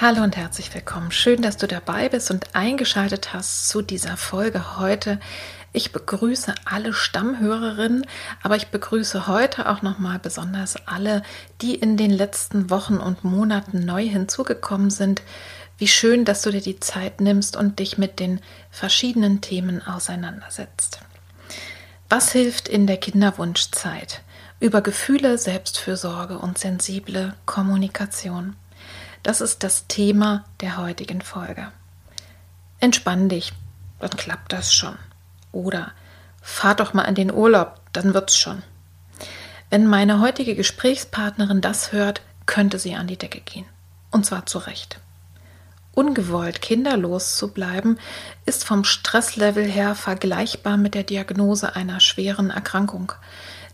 Hallo und herzlich willkommen. Schön, dass du dabei bist und eingeschaltet hast zu dieser Folge heute. Ich begrüße alle Stammhörerinnen, aber ich begrüße heute auch nochmal besonders alle, die in den letzten Wochen und Monaten neu hinzugekommen sind. Wie schön, dass du dir die Zeit nimmst und dich mit den verschiedenen Themen auseinandersetzt. Was hilft in der Kinderwunschzeit? Über Gefühle, Selbstfürsorge und sensible Kommunikation. Das ist das Thema der heutigen Folge. Entspann dich, dann klappt das schon. Oder fahr doch mal in den Urlaub, dann wird's schon. Wenn meine heutige Gesprächspartnerin das hört, könnte sie an die Decke gehen. Und zwar zu Recht. Ungewollt kinderlos zu bleiben, ist vom Stresslevel her vergleichbar mit der Diagnose einer schweren Erkrankung.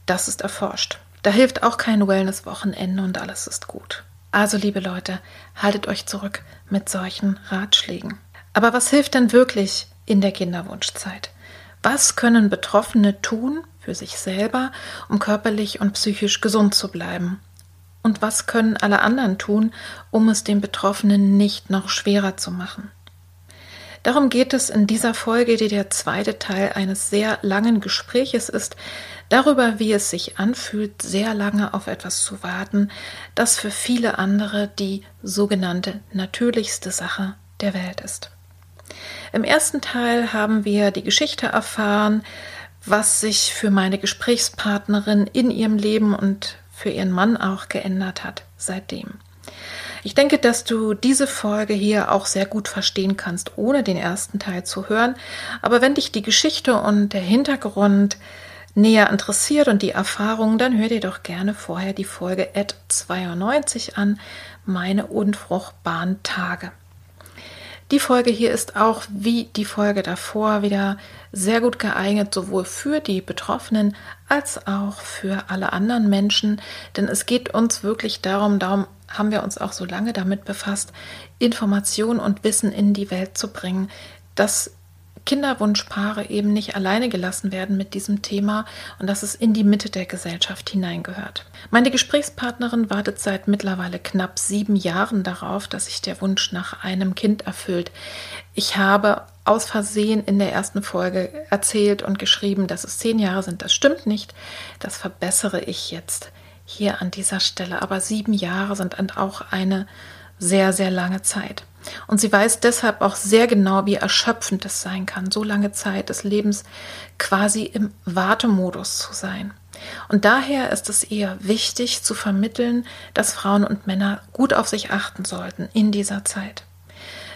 Das ist erforscht. Da hilft auch kein Wellness-Wochenende und alles ist gut. Also, liebe Leute, haltet euch zurück mit solchen Ratschlägen. Aber was hilft denn wirklich in der Kinderwunschzeit? Was können Betroffene tun für sich selber, um körperlich und psychisch gesund zu bleiben? Und was können alle anderen tun, um es den Betroffenen nicht noch schwerer zu machen? Darum geht es in dieser Folge, die der zweite Teil eines sehr langen Gespräches ist, darüber, wie es sich anfühlt, sehr lange auf etwas zu warten, das für viele andere die sogenannte natürlichste Sache der Welt ist. Im ersten Teil haben wir die Geschichte erfahren, was sich für meine Gesprächspartnerin in ihrem Leben und für ihren Mann auch geändert hat seitdem. Ich denke, dass du diese Folge hier auch sehr gut verstehen kannst, ohne den ersten Teil zu hören. Aber wenn dich die Geschichte und der Hintergrund näher interessiert und die Erfahrung, dann hör dir doch gerne vorher die Folge Ad 92 an, meine unfruchtbaren Tage. Die Folge hier ist auch wie die Folge davor wieder sehr gut geeignet, sowohl für die Betroffenen als auch für alle anderen Menschen, denn es geht uns wirklich darum, darum haben wir uns auch so lange damit befasst, Information und Wissen in die Welt zu bringen, dass Kinderwunschpaare eben nicht alleine gelassen werden mit diesem Thema und dass es in die Mitte der Gesellschaft hineingehört. Meine Gesprächspartnerin wartet seit mittlerweile knapp sieben Jahren darauf, dass sich der Wunsch nach einem Kind erfüllt. Ich habe aus Versehen in der ersten Folge erzählt und geschrieben, dass es zehn Jahre sind. Das stimmt nicht. Das verbessere ich jetzt hier an dieser Stelle. Aber sieben Jahre sind auch eine sehr, sehr lange Zeit. Und sie weiß deshalb auch sehr genau, wie erschöpfend es sein kann, so lange Zeit des Lebens quasi im Wartemodus zu sein. Und daher ist es eher wichtig zu vermitteln, dass Frauen und Männer gut auf sich achten sollten in dieser Zeit.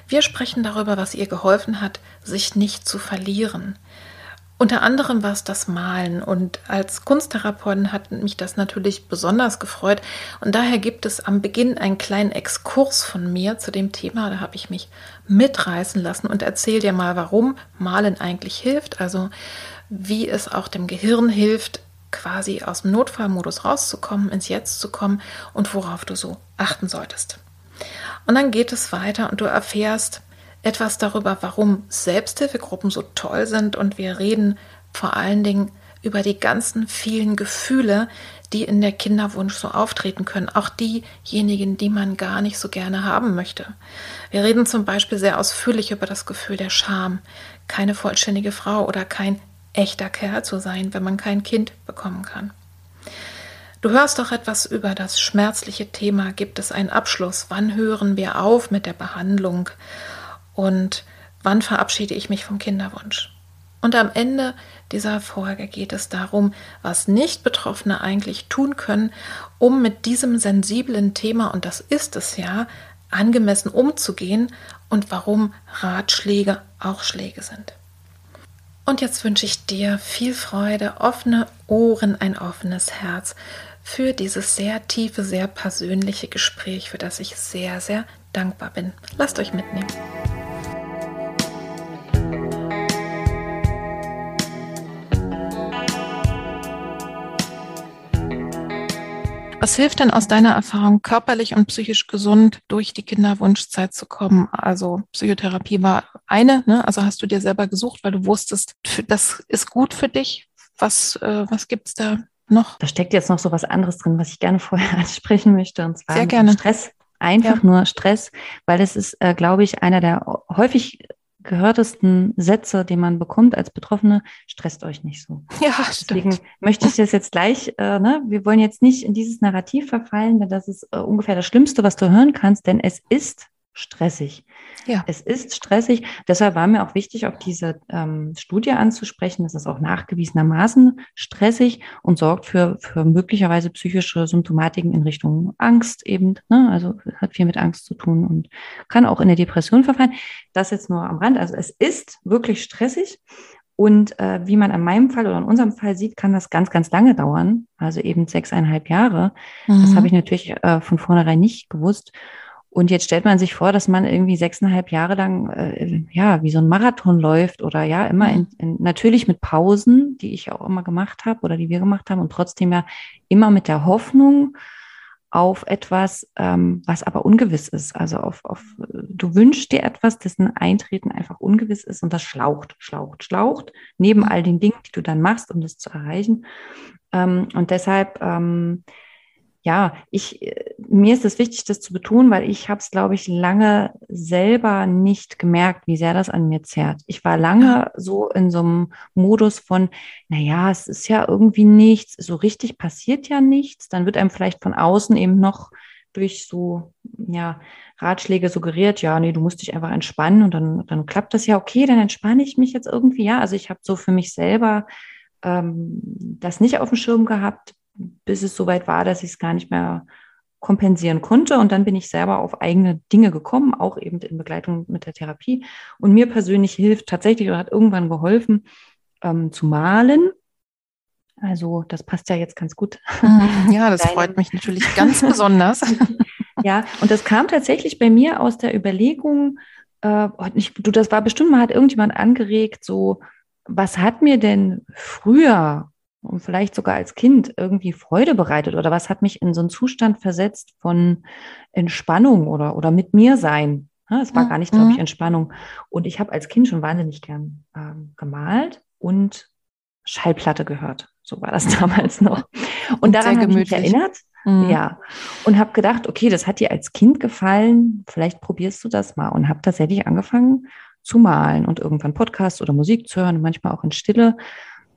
Wir sprechen darüber, was ihr geholfen hat, sich nicht zu verlieren, unter anderem war es das Malen. Und als Kunsttherapeutin hat mich das natürlich besonders gefreut. Und daher gibt es am Beginn einen kleinen Exkurs von mir zu dem Thema, da habe ich mich mitreißen lassen. Und erzähle dir mal, warum Malen eigentlich hilft, also wie es auch dem Gehirn hilft, quasi aus dem Notfallmodus rauszukommen, ins Jetzt zu kommen und worauf du so achten solltest. Und dann geht es weiter und du erfährst, etwas darüber, warum Selbsthilfegruppen so toll sind und wir reden vor allen Dingen über die ganzen vielen Gefühle, die in der Kinderwunsch so auftreten können, auch diejenigen, die man gar nicht so gerne haben möchte. Wir reden zum Beispiel sehr ausführlich über das Gefühl der Scham, keine vollständige Frau oder kein echter Kerl zu sein, wenn man kein Kind bekommen kann. Du hörst doch etwas über das schmerzliche Thema. Gibt es einen Abschluss? Wann hören wir auf mit der Behandlung? Und wann verabschiede ich mich vom Kinderwunsch? Und am Ende dieser Folge geht es darum, was Nicht-Betroffene eigentlich tun können, um mit diesem sensiblen Thema, und das ist es ja, angemessen umzugehen und warum Ratschläge auch Schläge sind. Und jetzt wünsche ich dir viel Freude, offene Ohren, ein offenes Herz für dieses sehr tiefe, sehr persönliche Gespräch, für das ich sehr, sehr dankbar bin. Lasst euch mitnehmen. Was hilft denn aus deiner Erfahrung, körperlich und psychisch gesund durch die Kinderwunschzeit zu kommen? Also Psychotherapie war eine, ne? also hast du dir selber gesucht, weil du wusstest, das ist gut für dich. Was, äh, was gibt's da noch? Da steckt jetzt noch so was anderes drin, was ich gerne vorher ansprechen möchte, und zwar Sehr gerne. Stress. Einfach ja. nur Stress, weil das ist, äh, glaube ich, einer der häufig gehörtesten Sätze, die man bekommt als Betroffene, stresst euch nicht so. Ja, Deswegen stimmt. möchte ich das jetzt gleich, äh, ne, wir wollen jetzt nicht in dieses Narrativ verfallen, denn das ist äh, ungefähr das Schlimmste, was du hören kannst, denn es ist stressig. Ja. Es ist stressig. Deshalb war mir auch wichtig, auf diese ähm, Studie anzusprechen. Das ist auch nachgewiesenermaßen stressig und sorgt für, für möglicherweise psychische Symptomatiken in Richtung Angst eben. Ne? Also hat viel mit Angst zu tun und kann auch in der Depression verfallen. Das jetzt nur am Rand. Also es ist wirklich stressig. Und äh, wie man an meinem Fall oder in unserem Fall sieht, kann das ganz, ganz lange dauern. Also eben sechseinhalb Jahre. Mhm. Das habe ich natürlich äh, von vornherein nicht gewusst. Und jetzt stellt man sich vor, dass man irgendwie sechseinhalb Jahre lang, äh, ja, wie so ein Marathon läuft oder ja, immer in, in, natürlich mit Pausen, die ich auch immer gemacht habe oder die wir gemacht haben und trotzdem ja immer mit der Hoffnung auf etwas, ähm, was aber ungewiss ist. Also auf, auf, du wünschst dir etwas, dessen Eintreten einfach ungewiss ist und das schlaucht, schlaucht, schlaucht, neben all den Dingen, die du dann machst, um das zu erreichen. Ähm, und deshalb, ähm, ja, ich, äh, mir ist es wichtig, das zu betonen, weil ich habe es, glaube ich, lange selber nicht gemerkt, wie sehr das an mir zerrt. Ich war lange so in so einem Modus von, naja, es ist ja irgendwie nichts, so richtig passiert ja nichts. Dann wird einem vielleicht von außen eben noch durch so, ja, Ratschläge suggeriert, ja, nee, du musst dich einfach entspannen und dann, dann klappt das ja, okay, dann entspanne ich mich jetzt irgendwie, ja. Also ich habe so für mich selber ähm, das nicht auf dem Schirm gehabt, bis es soweit war, dass ich es gar nicht mehr kompensieren konnte. Und dann bin ich selber auf eigene Dinge gekommen, auch eben in Begleitung mit der Therapie. Und mir persönlich hilft tatsächlich oder hat irgendwann geholfen, ähm, zu malen. Also das passt ja jetzt ganz gut. Mhm. Ja, das Deine. freut mich natürlich ganz besonders. ja, und das kam tatsächlich bei mir aus der Überlegung, äh, ich, du, das war bestimmt mal, hat irgendjemand angeregt, so, was hat mir denn früher und vielleicht sogar als Kind irgendwie Freude bereitet oder was hat mich in so einen Zustand versetzt von Entspannung oder, oder mit mir sein. Es war gar nicht, glaube ich, mhm. Entspannung. Und ich habe als Kind schon wahnsinnig gern ähm, gemalt und Schallplatte gehört. So war das damals noch. Und daran habe ich mich erinnert. Mhm. Ja. Und habe gedacht, okay, das hat dir als Kind gefallen. Vielleicht probierst du das mal. Und habe tatsächlich angefangen zu malen und irgendwann Podcast oder Musik zu hören, manchmal auch in Stille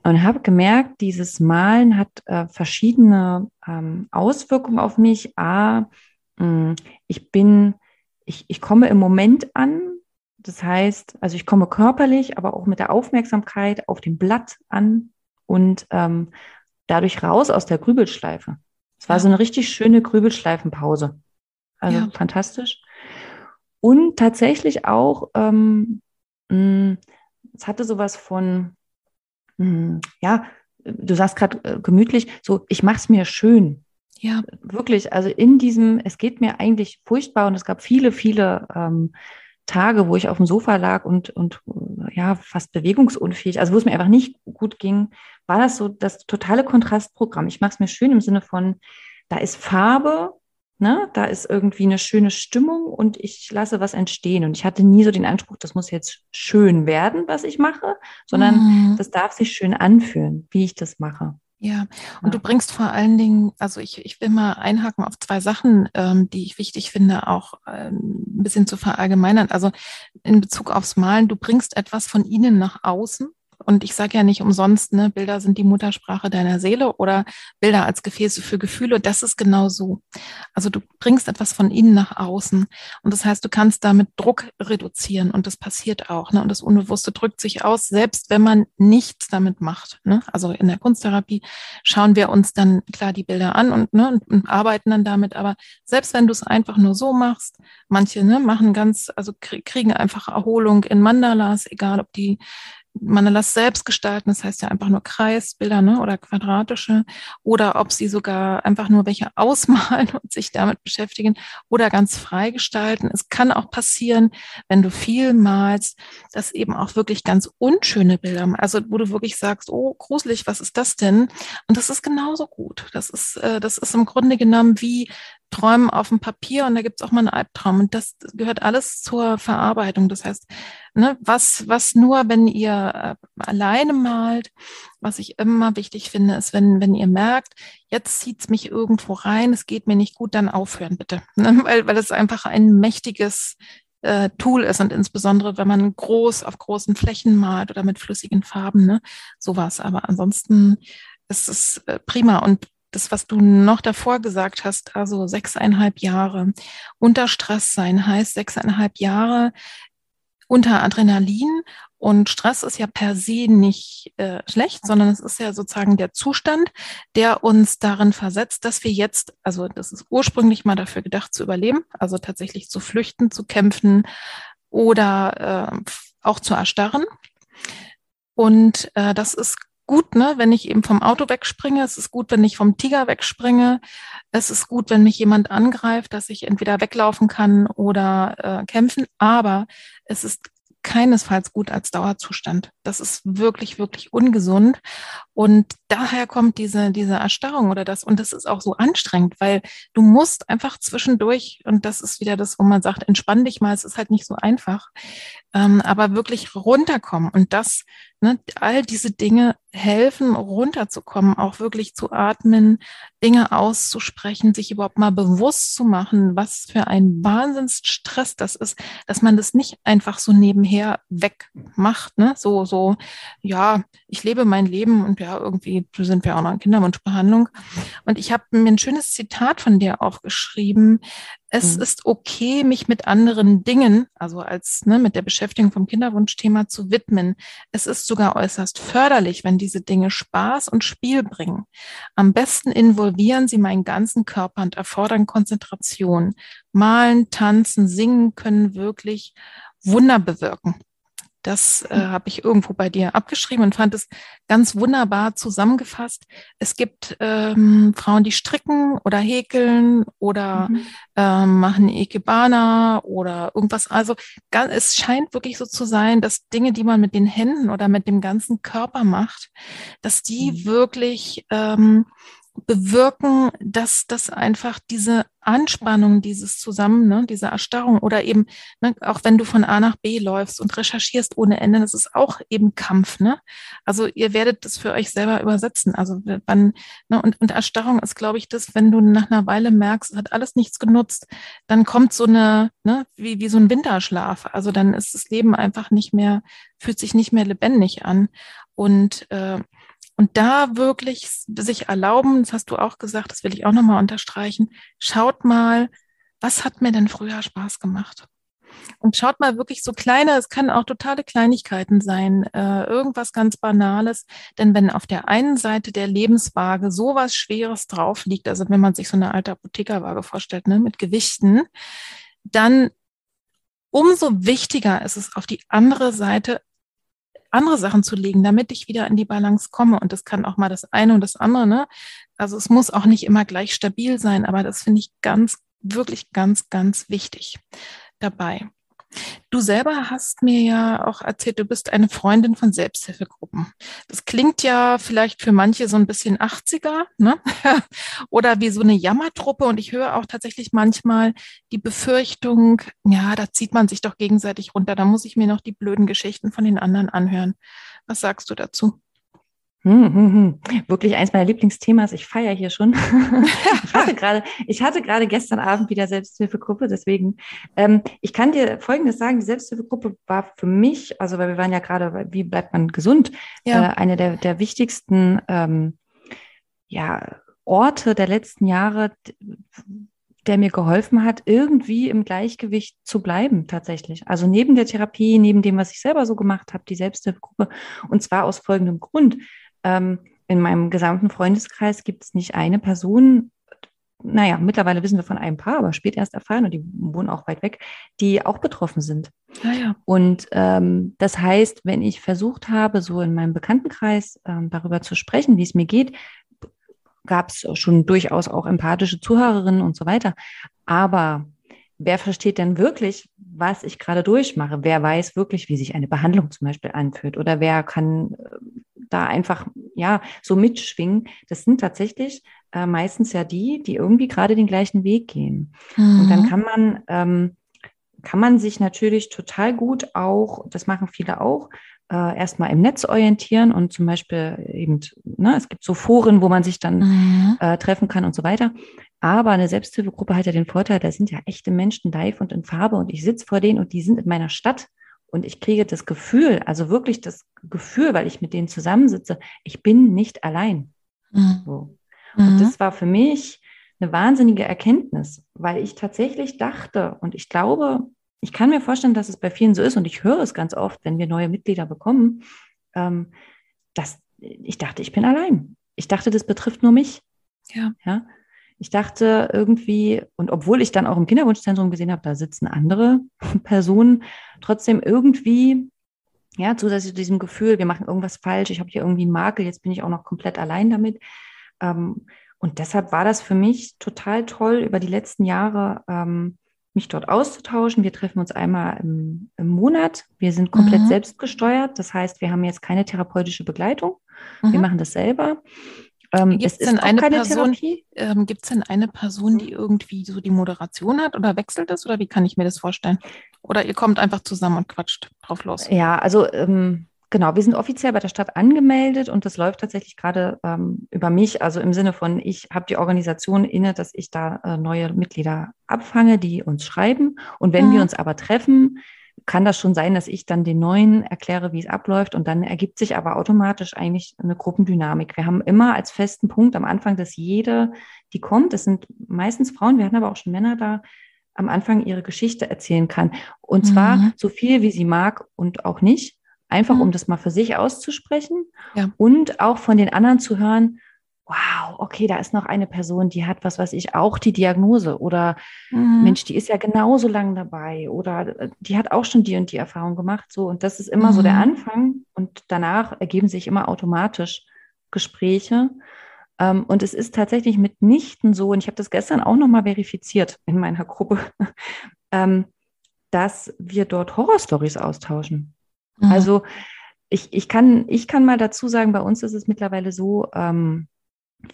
und habe gemerkt, dieses Malen hat äh, verschiedene ähm, Auswirkungen auf mich. A, mh, mm, ich bin, ich, ich komme im Moment an. Das heißt, also ich komme körperlich, aber auch mit der Aufmerksamkeit auf dem Blatt an und ähm, dadurch raus aus der Grübelschleife. Es war ja. so eine richtig schöne Grübelschleifenpause. Also ja. fantastisch. Und tatsächlich auch, ähm, mh, mm, es hatte sowas von, ja, du sagst gerade äh, gemütlich, so, ich mache es mir schön. Ja. Wirklich, also in diesem, es geht mir eigentlich furchtbar und es gab viele, viele ähm, Tage, wo ich auf dem Sofa lag und, und ja, fast bewegungsunfähig, also wo es mir einfach nicht gut ging, war das so das totale Kontrastprogramm. Ich mache es mir schön im Sinne von, da ist Farbe, Ne? Da ist irgendwie eine schöne Stimmung und ich lasse was entstehen. Und ich hatte nie so den Anspruch, das muss jetzt schön werden, was ich mache, sondern mhm. das darf sich schön anfühlen, wie ich das mache. Ja, und ja. du bringst vor allen Dingen, also ich, ich will mal einhaken auf zwei Sachen, ähm, die ich wichtig finde, auch ähm, ein bisschen zu verallgemeinern. Also in Bezug aufs Malen, du bringst etwas von ihnen nach außen Und ich sage ja nicht umsonst, ne, Bilder sind die Muttersprache deiner Seele oder Bilder als Gefäße für Gefühle. Das ist genau so. Also du bringst etwas von innen nach außen. Und das heißt, du kannst damit Druck reduzieren. Und das passiert auch. Ne? Und das Unbewusste drückt sich aus, selbst wenn man nichts damit macht. Ne? Also in der Kunsttherapie schauen wir uns dann klar die Bilder an und, ne, und, und arbeiten dann damit. Aber selbst wenn du es einfach nur so machst, manche ne, machen ganz, also kriegen einfach Erholung in Mandalas, egal ob die man das selbst gestalten, das heißt ja einfach nur Kreisbilder ne, oder quadratische, oder ob sie sogar einfach nur welche ausmalen und sich damit beschäftigen oder ganz frei gestalten. Es kann auch passieren, wenn du viel malst, dass eben auch wirklich ganz unschöne Bilder, also wo du wirklich sagst, oh, gruselig, was ist das denn? Und das ist genauso gut. Das ist, äh, das ist im Grunde genommen wie Träumen auf dem Papier und da gibt es auch mal einen Albtraum. Und das gehört alles zur Verarbeitung. Das heißt, ne, was, was nur, wenn ihr äh, alleine malt, was ich immer wichtig finde, ist, wenn, wenn ihr merkt, jetzt zieht's mich irgendwo rein, es geht mir nicht gut, dann aufhören bitte. Ne? Weil, weil es einfach ein mächtiges äh, Tool ist und insbesondere, wenn man groß auf großen Flächen malt oder mit flüssigen Farben, ne, sowas. Aber ansonsten ist es äh, prima. Und das, was du noch davor gesagt hast, also sechseinhalb Jahre unter Stress sein heißt sechseinhalb Jahre unter Adrenalin. Und Stress ist ja per se nicht äh, schlecht, sondern es ist ja sozusagen der Zustand, der uns darin versetzt, dass wir jetzt, also das ist ursprünglich mal dafür gedacht zu überleben, also tatsächlich zu flüchten, zu kämpfen oder äh, auch zu erstarren. Und äh, das ist gut, ne, wenn ich eben vom Auto wegspringe. Es ist gut, wenn ich vom Tiger wegspringe. Es ist gut, wenn mich jemand angreift, dass ich entweder weglaufen kann oder äh, kämpfen. Aber es ist keinesfalls gut als Dauerzustand. Das ist wirklich, wirklich ungesund. Und daher kommt diese, diese Erstarrung oder das. Und das ist auch so anstrengend, weil du musst einfach zwischendurch, und das ist wieder das, wo man sagt, entspann dich mal, es ist halt nicht so einfach, ähm, aber wirklich runterkommen. Und das, ne, all diese Dinge helfen, runterzukommen, auch wirklich zu atmen, Dinge auszusprechen, sich überhaupt mal bewusst zu machen, was für ein Wahnsinnsstress das ist, dass man das nicht einfach so nebenher wegmacht, ne? So, so, ja, ich lebe mein Leben und ja, irgendwie sind wir auch noch in Kinderwunschbehandlung. Und ich habe mir ein schönes Zitat von dir aufgeschrieben. Es mhm. ist okay, mich mit anderen Dingen, also als ne, mit der Beschäftigung vom Kinderwunschthema zu widmen. Es ist sogar äußerst förderlich, wenn diese Dinge Spaß und Spiel bringen. Am besten involvieren sie meinen ganzen Körper und erfordern Konzentration. Malen, tanzen, singen können wirklich Wunder bewirken. Das äh, habe ich irgendwo bei dir abgeschrieben und fand es ganz wunderbar zusammengefasst. Es gibt ähm, Frauen, die stricken oder häkeln oder mhm. ähm, machen Ikebana oder irgendwas. Also ganz, es scheint wirklich so zu sein, dass Dinge, die man mit den Händen oder mit dem ganzen Körper macht, dass die mhm. wirklich ähm, bewirken, dass das einfach diese Anspannung, dieses Zusammen, ne, diese Erstarrung oder eben, ne, auch wenn du von A nach B läufst und recherchierst ohne Ende, das ist auch eben Kampf, ne? Also ihr werdet das für euch selber übersetzen. Also wann, ne, und, und Erstarrung ist, glaube ich, das, wenn du nach einer Weile merkst, es hat alles nichts genutzt, dann kommt so eine, ne, wie, wie so ein Winterschlaf. Also dann ist das Leben einfach nicht mehr, fühlt sich nicht mehr lebendig an. Und äh, und da wirklich sich erlauben, das hast du auch gesagt, das will ich auch nochmal unterstreichen, schaut mal, was hat mir denn früher Spaß gemacht? Und schaut mal wirklich so kleine, es kann auch totale Kleinigkeiten sein, äh, irgendwas ganz Banales. Denn wenn auf der einen Seite der Lebenswaage sowas Schweres drauf liegt, also wenn man sich so eine alte Apothekerwaage vorstellt, ne, mit Gewichten, dann umso wichtiger ist es, auf die andere Seite andere Sachen zu legen, damit ich wieder in die Balance komme. Und das kann auch mal das eine und das andere. Ne? Also es muss auch nicht immer gleich stabil sein, aber das finde ich ganz, wirklich ganz, ganz wichtig dabei. Du selber hast mir ja auch erzählt, du bist eine Freundin von Selbsthilfegruppen. Das klingt ja vielleicht für manche so ein bisschen 80er, ne? Oder wie so eine Jammertruppe. Und ich höre auch tatsächlich manchmal die Befürchtung, ja, da zieht man sich doch gegenseitig runter. Da muss ich mir noch die blöden Geschichten von den anderen anhören. Was sagst du dazu? Hm, hm, hm. Wirklich eins meiner Lieblingsthemas. Ich feiere hier schon. ich hatte gerade, ich hatte gerade gestern Abend wieder Selbsthilfegruppe. Deswegen, ähm, ich kann dir Folgendes sagen: Die Selbsthilfegruppe war für mich, also weil wir waren ja gerade, wie bleibt man gesund, ja. äh, eine der, der wichtigsten, ähm, ja, Orte der letzten Jahre, der mir geholfen hat, irgendwie im Gleichgewicht zu bleiben, tatsächlich. Also neben der Therapie, neben dem, was ich selber so gemacht habe, die Selbsthilfegruppe. Und zwar aus folgendem Grund. Ähm, in meinem gesamten Freundeskreis gibt es nicht eine Person, naja, mittlerweile wissen wir von einem Paar, aber spät erst erfahren und die wohnen auch weit weg, die auch betroffen sind. Ah, ja. Und ähm, das heißt, wenn ich versucht habe, so in meinem Bekanntenkreis ähm, darüber zu sprechen, wie es mir geht, gab es schon durchaus auch empathische Zuhörerinnen und so weiter. Aber wer versteht denn wirklich, was ich gerade durchmache? Wer weiß wirklich, wie sich eine Behandlung zum Beispiel anfühlt? Oder wer kann äh, da einfach ja so mitschwingen? Das sind tatsächlich äh, meistens ja die, die irgendwie gerade den gleichen Weg gehen. Mhm. Und dann mhm. kann man ähm, kann man sich natürlich total gut auch, das machen viele auch, äh, erstmal im Netz orientieren und zum Beispiel eben, ne, es gibt so Foren, wo man sich dann mhm. äh, treffen kann und so weiter. Aber eine Selbsthilfegruppe hat ja den Vorteil, da sind ja echte Menschen live und in Farbe und ich sitze vor denen und die sind in meiner Stadt und ich kriege das Gefühl, also wirklich das Gefühl, weil ich mit denen zusammensitze, ich bin nicht allein. Mhm. So. Und mhm. das war für mich eine wahnsinnige Erkenntnis, weil ich tatsächlich dachte und ich glaube, ich kann mir vorstellen, dass es bei vielen so ist und ich höre es ganz oft, wenn wir neue Mitglieder bekommen, ähm, dass ich dachte, ich bin allein. Ich dachte, das betrifft nur mich. Ja. ja. Ich dachte irgendwie, und obwohl ich dann auch im Kinderwunschzentrum gesehen habe, da sitzen andere Personen, trotzdem irgendwie, ja, zusätzlich zu diesem Gefühl, wir machen irgendwas falsch, ich habe hier irgendwie einen Makel, jetzt bin ich auch noch komplett allein damit. Ähm, und deshalb war das für mich total toll, über die letzten Jahre ähm, mich dort auszutauschen. Wir treffen uns einmal im, im Monat. Wir sind komplett mhm. selbstgesteuert. Das heißt, wir haben jetzt keine therapeutische Begleitung. Mhm. Wir machen das selber. Ähm, gibt es denn eine Person, ähm, gibt es denn eine Person, die irgendwie so die Moderation hat oder wechselt das oder wie kann ich mir das vorstellen? Oder ihr kommt einfach zusammen und quatscht drauf los? Ja, also ähm, Genau, wir sind offiziell bei der Stadt angemeldet und das läuft tatsächlich gerade ähm, über mich, also im Sinne von, ich habe die Organisation inne, dass ich da äh, neue Mitglieder abfange, die uns schreiben. Und wenn mhm. wir uns aber treffen, kann das schon sein, dass ich dann den neuen erkläre, wie es abläuft und dann ergibt sich aber automatisch eigentlich eine Gruppendynamik. Wir haben immer als festen Punkt am Anfang, dass jede, die kommt, das sind meistens Frauen, wir hatten aber auch schon Männer da, am Anfang ihre Geschichte erzählen kann. Und zwar mhm. so viel, wie sie mag und auch nicht Einfach mhm. um das mal für sich auszusprechen ja. und auch von den anderen zu hören, wow, okay, da ist noch eine Person, die hat was weiß ich, auch die Diagnose oder mhm. Mensch, die ist ja genauso lang dabei oder äh, die hat auch schon die und die Erfahrung gemacht. So, und das ist immer mhm. so der mhm. Anfang und danach ergeben sich immer automatisch Gespräche. Ähm, und es ist tatsächlich mitnichten so, und ich habe das gestern auch nochmal verifiziert in meiner Gruppe, ähm, dass wir dort Horrorstories austauschen. Mhm. Also ich, ich, kann, ich kann mal dazu sagen, bei uns ist es mittlerweile so, ähm,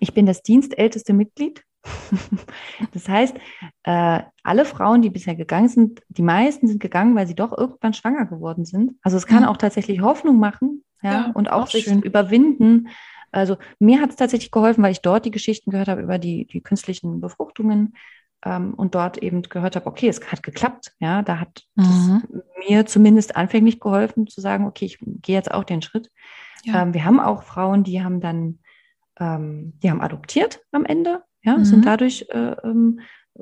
ich bin das dienstälteste Mitglied. das heißt, äh, alle Frauen, die bisher gegangen sind, die meisten sind gegangen, weil sie doch irgendwann schwanger geworden sind. Also es kann auch tatsächlich Hoffnung machen ja, ja und auch, auch sich schön. überwinden. Also mir hat es tatsächlich geholfen, weil ich dort die Geschichten gehört habe über die, die künstlichen Befruchtungen ähm, und dort eben gehört habe, okay, es hat geklappt. Ja, da hat mhm. mir zumindest anfänglich geholfen zu sagen, okay, ich gehe jetzt auch den Schritt. Ja. Ähm, wir haben auch Frauen, die haben dann, ähm, die haben adoptiert am Ende, ja, mhm. sind dadurch äh, ähm,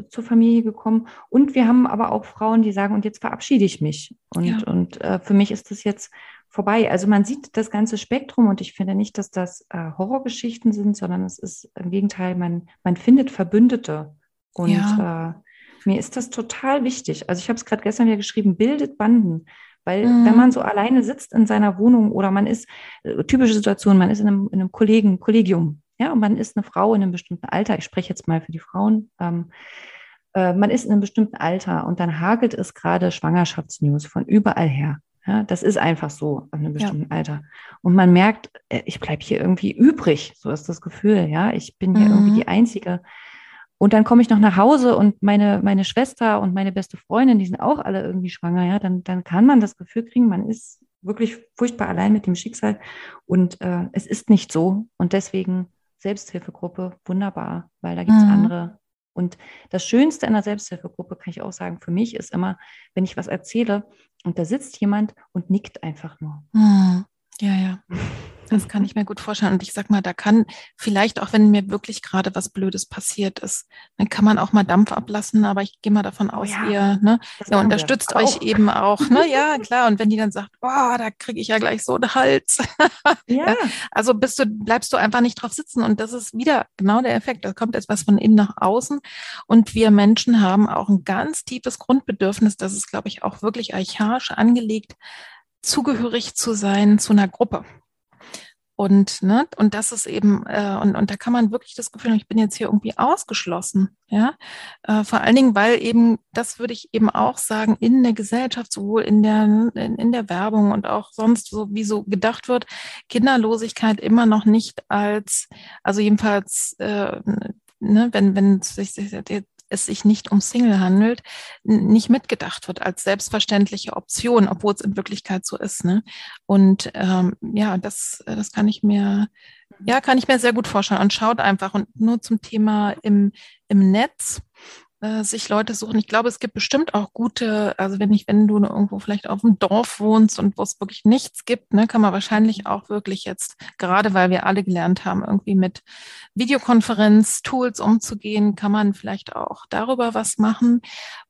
zur Familie gekommen. Und wir haben aber auch Frauen, die sagen, und jetzt verabschiede ich mich. Und, ja. und äh, für mich ist das jetzt vorbei. Also man sieht das ganze Spektrum und ich finde nicht, dass das äh, Horrorgeschichten sind, sondern es ist im Gegenteil, man, man findet Verbündete. Und ja. äh, mir ist das total wichtig. Also ich habe es gerade gestern wieder geschrieben, bildet Banden. Weil mhm. wenn man so alleine sitzt in seiner Wohnung oder man ist, äh, typische Situation, man ist in einem, in einem Kollegen, Kollegium, ja, und man ist eine Frau in einem bestimmten Alter, ich spreche jetzt mal für die Frauen, ähm, äh, man ist in einem bestimmten Alter und dann hagelt es gerade Schwangerschaftsnews von überall her. Ja, das ist einfach so an einem bestimmten ja. Alter. Und man merkt, äh, ich bleibe hier irgendwie übrig, so ist das Gefühl, ja, ich bin hier mhm. irgendwie die Einzige. Und dann komme ich noch nach Hause und meine, meine Schwester und meine beste Freundin, die sind auch alle irgendwie schwanger, ja, dann, dann kann man das Gefühl kriegen, man ist wirklich furchtbar allein mit dem Schicksal. Und äh, es ist nicht so. Und deswegen Selbsthilfegruppe wunderbar, weil da gibt es mhm. andere. Und das Schönste in der Selbsthilfegruppe, kann ich auch sagen, für mich ist immer, wenn ich was erzähle und da sitzt jemand und nickt einfach nur. Mhm. Ja, ja. Das kann ich mir gut vorstellen. Und ich sag mal, da kann vielleicht auch, wenn mir wirklich gerade was Blödes passiert ist, dann kann man auch mal Dampf ablassen, aber ich gehe mal davon aus, ja, ihr ne, ihr unterstützt euch auch. eben auch. Ne? Ja, klar. Und wenn die dann sagt, boah, da kriege ich ja gleich so einen Hals. Ja. also bist du, bleibst du einfach nicht drauf sitzen. Und das ist wieder genau der Effekt. Da kommt etwas von innen nach außen. Und wir Menschen haben auch ein ganz tiefes Grundbedürfnis, das ist, glaube ich, auch wirklich archaisch angelegt, zugehörig zu sein zu einer Gruppe. Und, ne, und das ist eben, äh, und, und da kann man wirklich das Gefühl haben, ich bin jetzt hier irgendwie ausgeschlossen. Ja, äh, vor allen Dingen, weil eben, das würde ich eben auch sagen, in der Gesellschaft, sowohl in der, in, in der Werbung und auch sonst, so wie so gedacht wird, Kinderlosigkeit immer noch nicht als, also jedenfalls, äh, ne, wenn, wenn sich es sich nicht um Single handelt, nicht mitgedacht wird als selbstverständliche Option, obwohl es in Wirklichkeit so ist. Ne? Und ähm, ja, das, das kann ich mir, ja, kann ich mir sehr gut vorstellen. Und schaut einfach und nur zum Thema im, im Netz äh, sich Leute suchen. Ich glaube, es gibt bestimmt auch gute, also wenn ich, wenn du irgendwo vielleicht auf dem Dorf wohnst und wo es wirklich nichts gibt, ne, kann man wahrscheinlich auch wirklich jetzt, gerade weil wir alle gelernt haben, irgendwie mit Videokonferenz-Tools umzugehen, kann man vielleicht auch darüber was machen,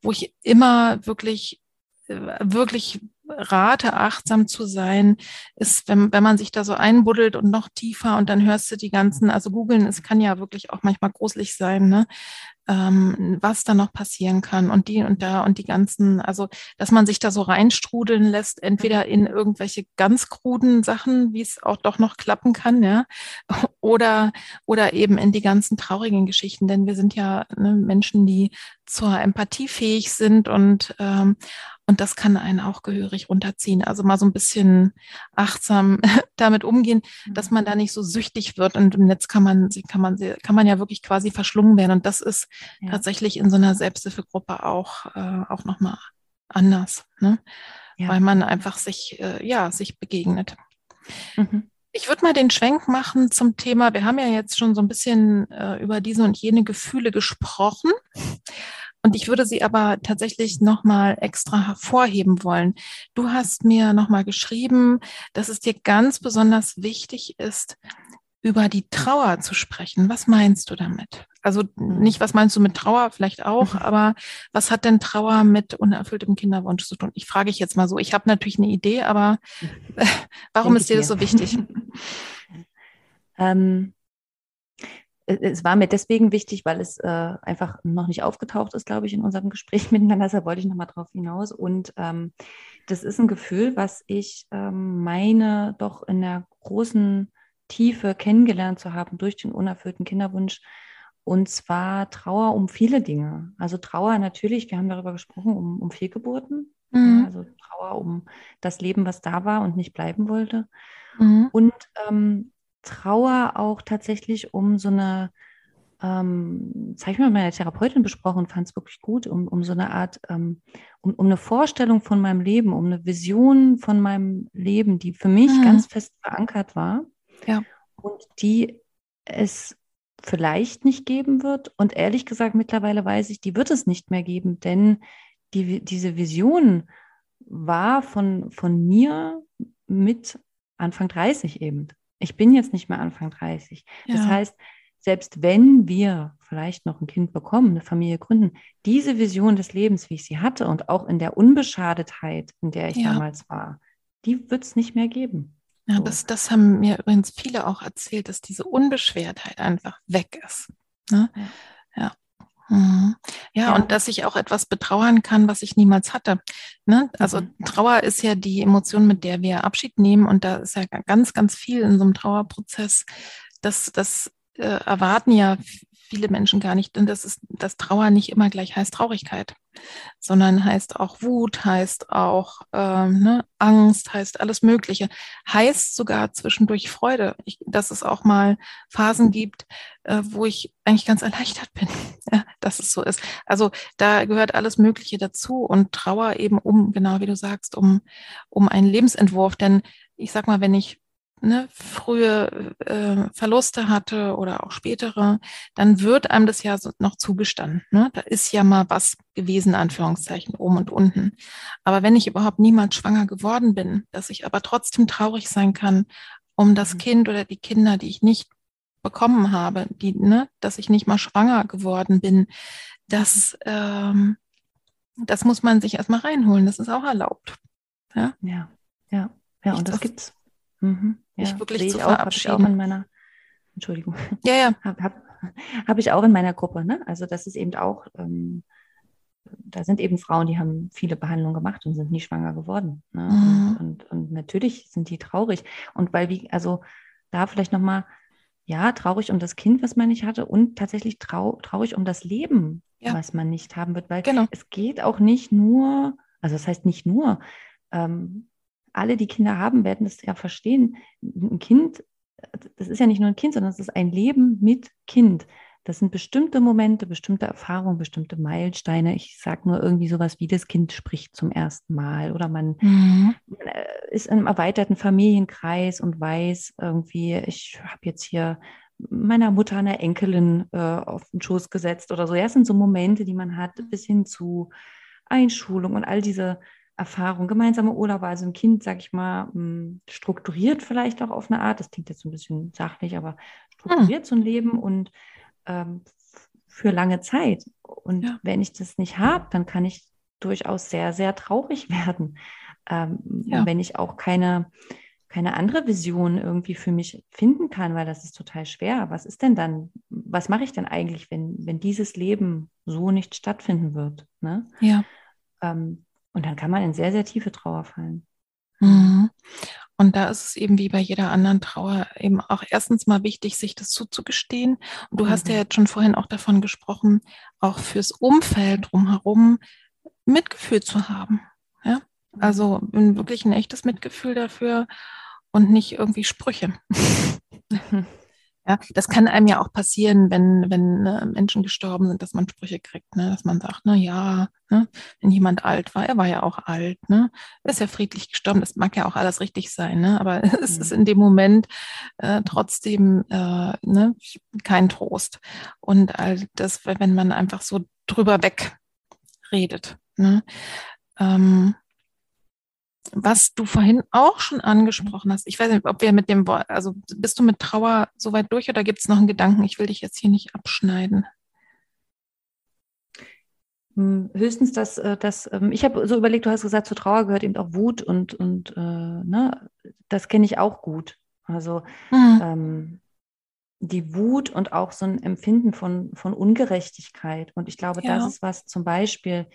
wo ich immer wirklich äh, wirklich rate, achtsam zu sein, ist, wenn, wenn man sich da so einbuddelt und noch tiefer und dann hörst du die ganzen, also googeln, es kann ja wirklich auch manchmal gruselig sein, ne? ähm, was da noch passieren kann und die und da und die ganzen, also dass man sich da so reinstrudeln lässt, entweder in irgendwelche ganz kruden Sachen, wie es auch doch noch klappen kann, ja, oder oder eben in die ganzen traurigen Geschichten, denn wir sind ja ne, Menschen, die zur Empathie fähig sind und ähm, und das kann einen auch gehörig runterziehen. Also mal so ein bisschen achtsam damit umgehen, dass man da nicht so süchtig wird. Und im Netz kann man, kann man, kann man ja wirklich quasi verschlungen werden. Und das ist ja. tatsächlich in so einer Selbsthilfegruppe auch, äh, auch nochmal anders. Ne? Ja. Weil man einfach sich, äh, ja, sich begegnet. Mhm. Ich würde mal den Schwenk machen zum Thema, wir haben ja jetzt schon so ein bisschen äh, über diese und jene Gefühle gesprochen. Und ich würde sie aber tatsächlich nochmal extra hervorheben wollen. Du hast mir nochmal geschrieben, dass es dir ganz besonders wichtig ist, über die Trauer zu sprechen. Was meinst du damit? Also nicht, was meinst du mit Trauer, vielleicht auch, mhm. aber was hat denn Trauer mit unerfülltem Kinderwunsch zu tun? Ich frage ich jetzt mal so. Ich habe natürlich eine Idee, aber warum Denke ist dir das so wichtig? ähm, es war mir deswegen wichtig, weil es äh, einfach noch nicht aufgetaucht ist, glaube ich, in unserem Gespräch miteinander. Deshalb wollte ich nochmal drauf hinaus. Und ähm, das ist ein Gefühl, was ich ähm, meine, doch in der großen Tiefe kennengelernt zu haben durch den unerfüllten Kinderwunsch. Und zwar Trauer um viele Dinge. Also Trauer natürlich, wir haben darüber gesprochen, um, um Fehlgeburten. Mhm. also Trauer um das Leben, was da war und nicht bleiben wollte. Mhm. Und ähm, Trauer auch tatsächlich um so eine, ähm, das habe ich mit meiner Therapeutin besprochen und fand es wirklich gut, um, um so eine Art, ähm, um, um eine Vorstellung von meinem Leben, um eine Vision von meinem Leben, die für mich mhm. ganz fest verankert war ja. und die es vielleicht nicht geben wird. Und ehrlich gesagt, mittlerweile weiß ich, die wird es nicht mehr geben, denn die, diese Vision war von, von mir mit Anfang 30 eben ich bin jetzt nicht mehr Anfang 30. Ja. Das heißt, selbst wenn wir vielleicht noch ein Kind bekommen, eine Familie gründen, diese Vision des Lebens, wie ich sie hatte und auch in der Unbeschadetheit, in der ich ja. damals war, die wird es nicht mehr geben. Ja, so. das, das haben mir übrigens viele auch erzählt, dass diese Unbeschwertheit einfach weg ist. Ne? Ja. ja. Mhm. Ja, ja, und dass ich auch etwas betrauern kann, was ich niemals hatte. Ne? Also mhm. Trauer ist ja die Emotion, mit der wir Abschied nehmen. Und da ist ja ganz, ganz viel in so einem Trauerprozess. Das, das äh, erwarten ja viele Menschen gar nicht, denn das ist, dass Trauer nicht immer gleich heißt Traurigkeit, sondern heißt auch Wut, heißt auch ähm, ne, Angst, heißt alles Mögliche, heißt sogar zwischendurch Freude, ich, dass es auch mal Phasen gibt, äh, wo ich eigentlich ganz erleichtert bin, dass es so ist. Also da gehört alles Mögliche dazu und Trauer eben um, genau wie du sagst, um, um einen Lebensentwurf. Denn ich sag mal, wenn ich ne, frühe äh, Verluste hatte oder auch spätere, dann wird einem das ja so noch zugestanden. Ne? Da ist ja mal was gewesen, Anführungszeichen, oben und unten. Aber wenn ich überhaupt niemals schwanger geworden bin, dass ich aber trotzdem traurig sein kann um das mhm. Kind oder die Kinder, die ich nicht bekommen habe, die, ne, dass ich nicht mal schwanger geworden bin, das, ähm, das muss man sich erstmal reinholen. Das ist auch erlaubt. Ja, ja, ja, ja und das, das gibt's. Mhm. Ja, ich wirklich zu ich auch, habe ich auch in meiner, Entschuldigung. Ja, ja. Habe hab, hab ich auch in meiner Gruppe, ne? Also das ist eben auch, ähm, da sind eben Frauen, die haben viele Behandlungen gemacht und sind nie schwanger geworden. Ne? Mhm. Und, und, und, natürlich sind die traurig. Und weil wie, also da vielleicht nochmal, ja, traurig um das Kind, was man nicht hatte, und tatsächlich trau traurig um das Leben, ja. was man nicht haben wird. Weil genau. es geht auch nicht nur, also das heißt nicht nur, ähm, alle, die Kinder haben, werden das ja verstehen. Ein Kind, das ist ja nicht nur ein Kind, sondern es ist ein Leben mit Kind. Das sind bestimmte Momente, bestimmte Erfahrungen, bestimmte Meilensteine. Ich sage nur irgendwie sowas wie, das Kind spricht zum ersten Mal oder man, mhm. Äh, ist in einem erweiterten Familienkreis und weiß irgendwie, ich habe jetzt hier meiner Mutter eine Enkelin äh, auf den Schoß gesetzt oder so. Ja, es sind so Momente, die man hat, bis hin zu Einschulung und all diese Erfahrung, gemeinsame Urlaube, also ein Kind, sag ich mal, hm, strukturiert vielleicht auch auf eine Art, das klingt jetzt ein bisschen sachlich, aber strukturiert hm. so ein Leben und ähm, für lange Zeit. Und ja. wenn ich das nicht habe, dann kann ich durchaus sehr, sehr traurig werden, ähm, ja. wenn ich auch keine, keine andere Vision irgendwie für mich finden kann, weil das ist total schwer. Was ist denn dann, was mache ich denn eigentlich, wenn, wenn dieses Leben so nicht stattfinden wird? Ne? Ja. Ähm, und dann kann man in sehr, sehr tiefe Trauer fallen. Mhm. Und da ist es eben wie bei jeder anderen Trauer eben auch erstens mal wichtig, sich das zuzugestehen. Und du mhm. hast ja mhm. jetzt schon vorhin auch davon gesprochen, auch fürs Umfeld drumherum Mitgefühl zu haben. Ja? Also mhm. wirklich ein echtes Mitgefühl dafür und nicht irgendwie Sprüche. Ja, das kann einem ja auch passieren, wenn, wenn äh, Menschen gestorben sind, dass man Sprüche kriegt, ne? dass man sagt, na ja, ne? wenn jemand alt war, er war ja auch alt, ne? er ist ja friedlich gestorben, das mag ja auch alles richtig sein, ne? aber es mhm. ist in dem Moment äh, trotzdem äh, ne? kein Trost. Und all das, wenn man einfach so drüber weg redet. Ne? Ähm, was du vorhin auch schon angesprochen hast, ich weiß nicht, ob wir mit dem Wort, also bist du mit Trauer soweit durch oder gibt es noch einen Gedanken? Ich will dich jetzt hier nicht abschneiden. Hm, höchstens, dass, äh, dass ähm, ich habe so überlegt, du hast gesagt, zur Trauer gehört eben auch Wut und, und äh, ne, das kenne ich auch gut. Also mhm. ähm, die Wut und auch so ein Empfinden von, von Ungerechtigkeit. Und ich glaube, ja. das ist was zum Beispiel,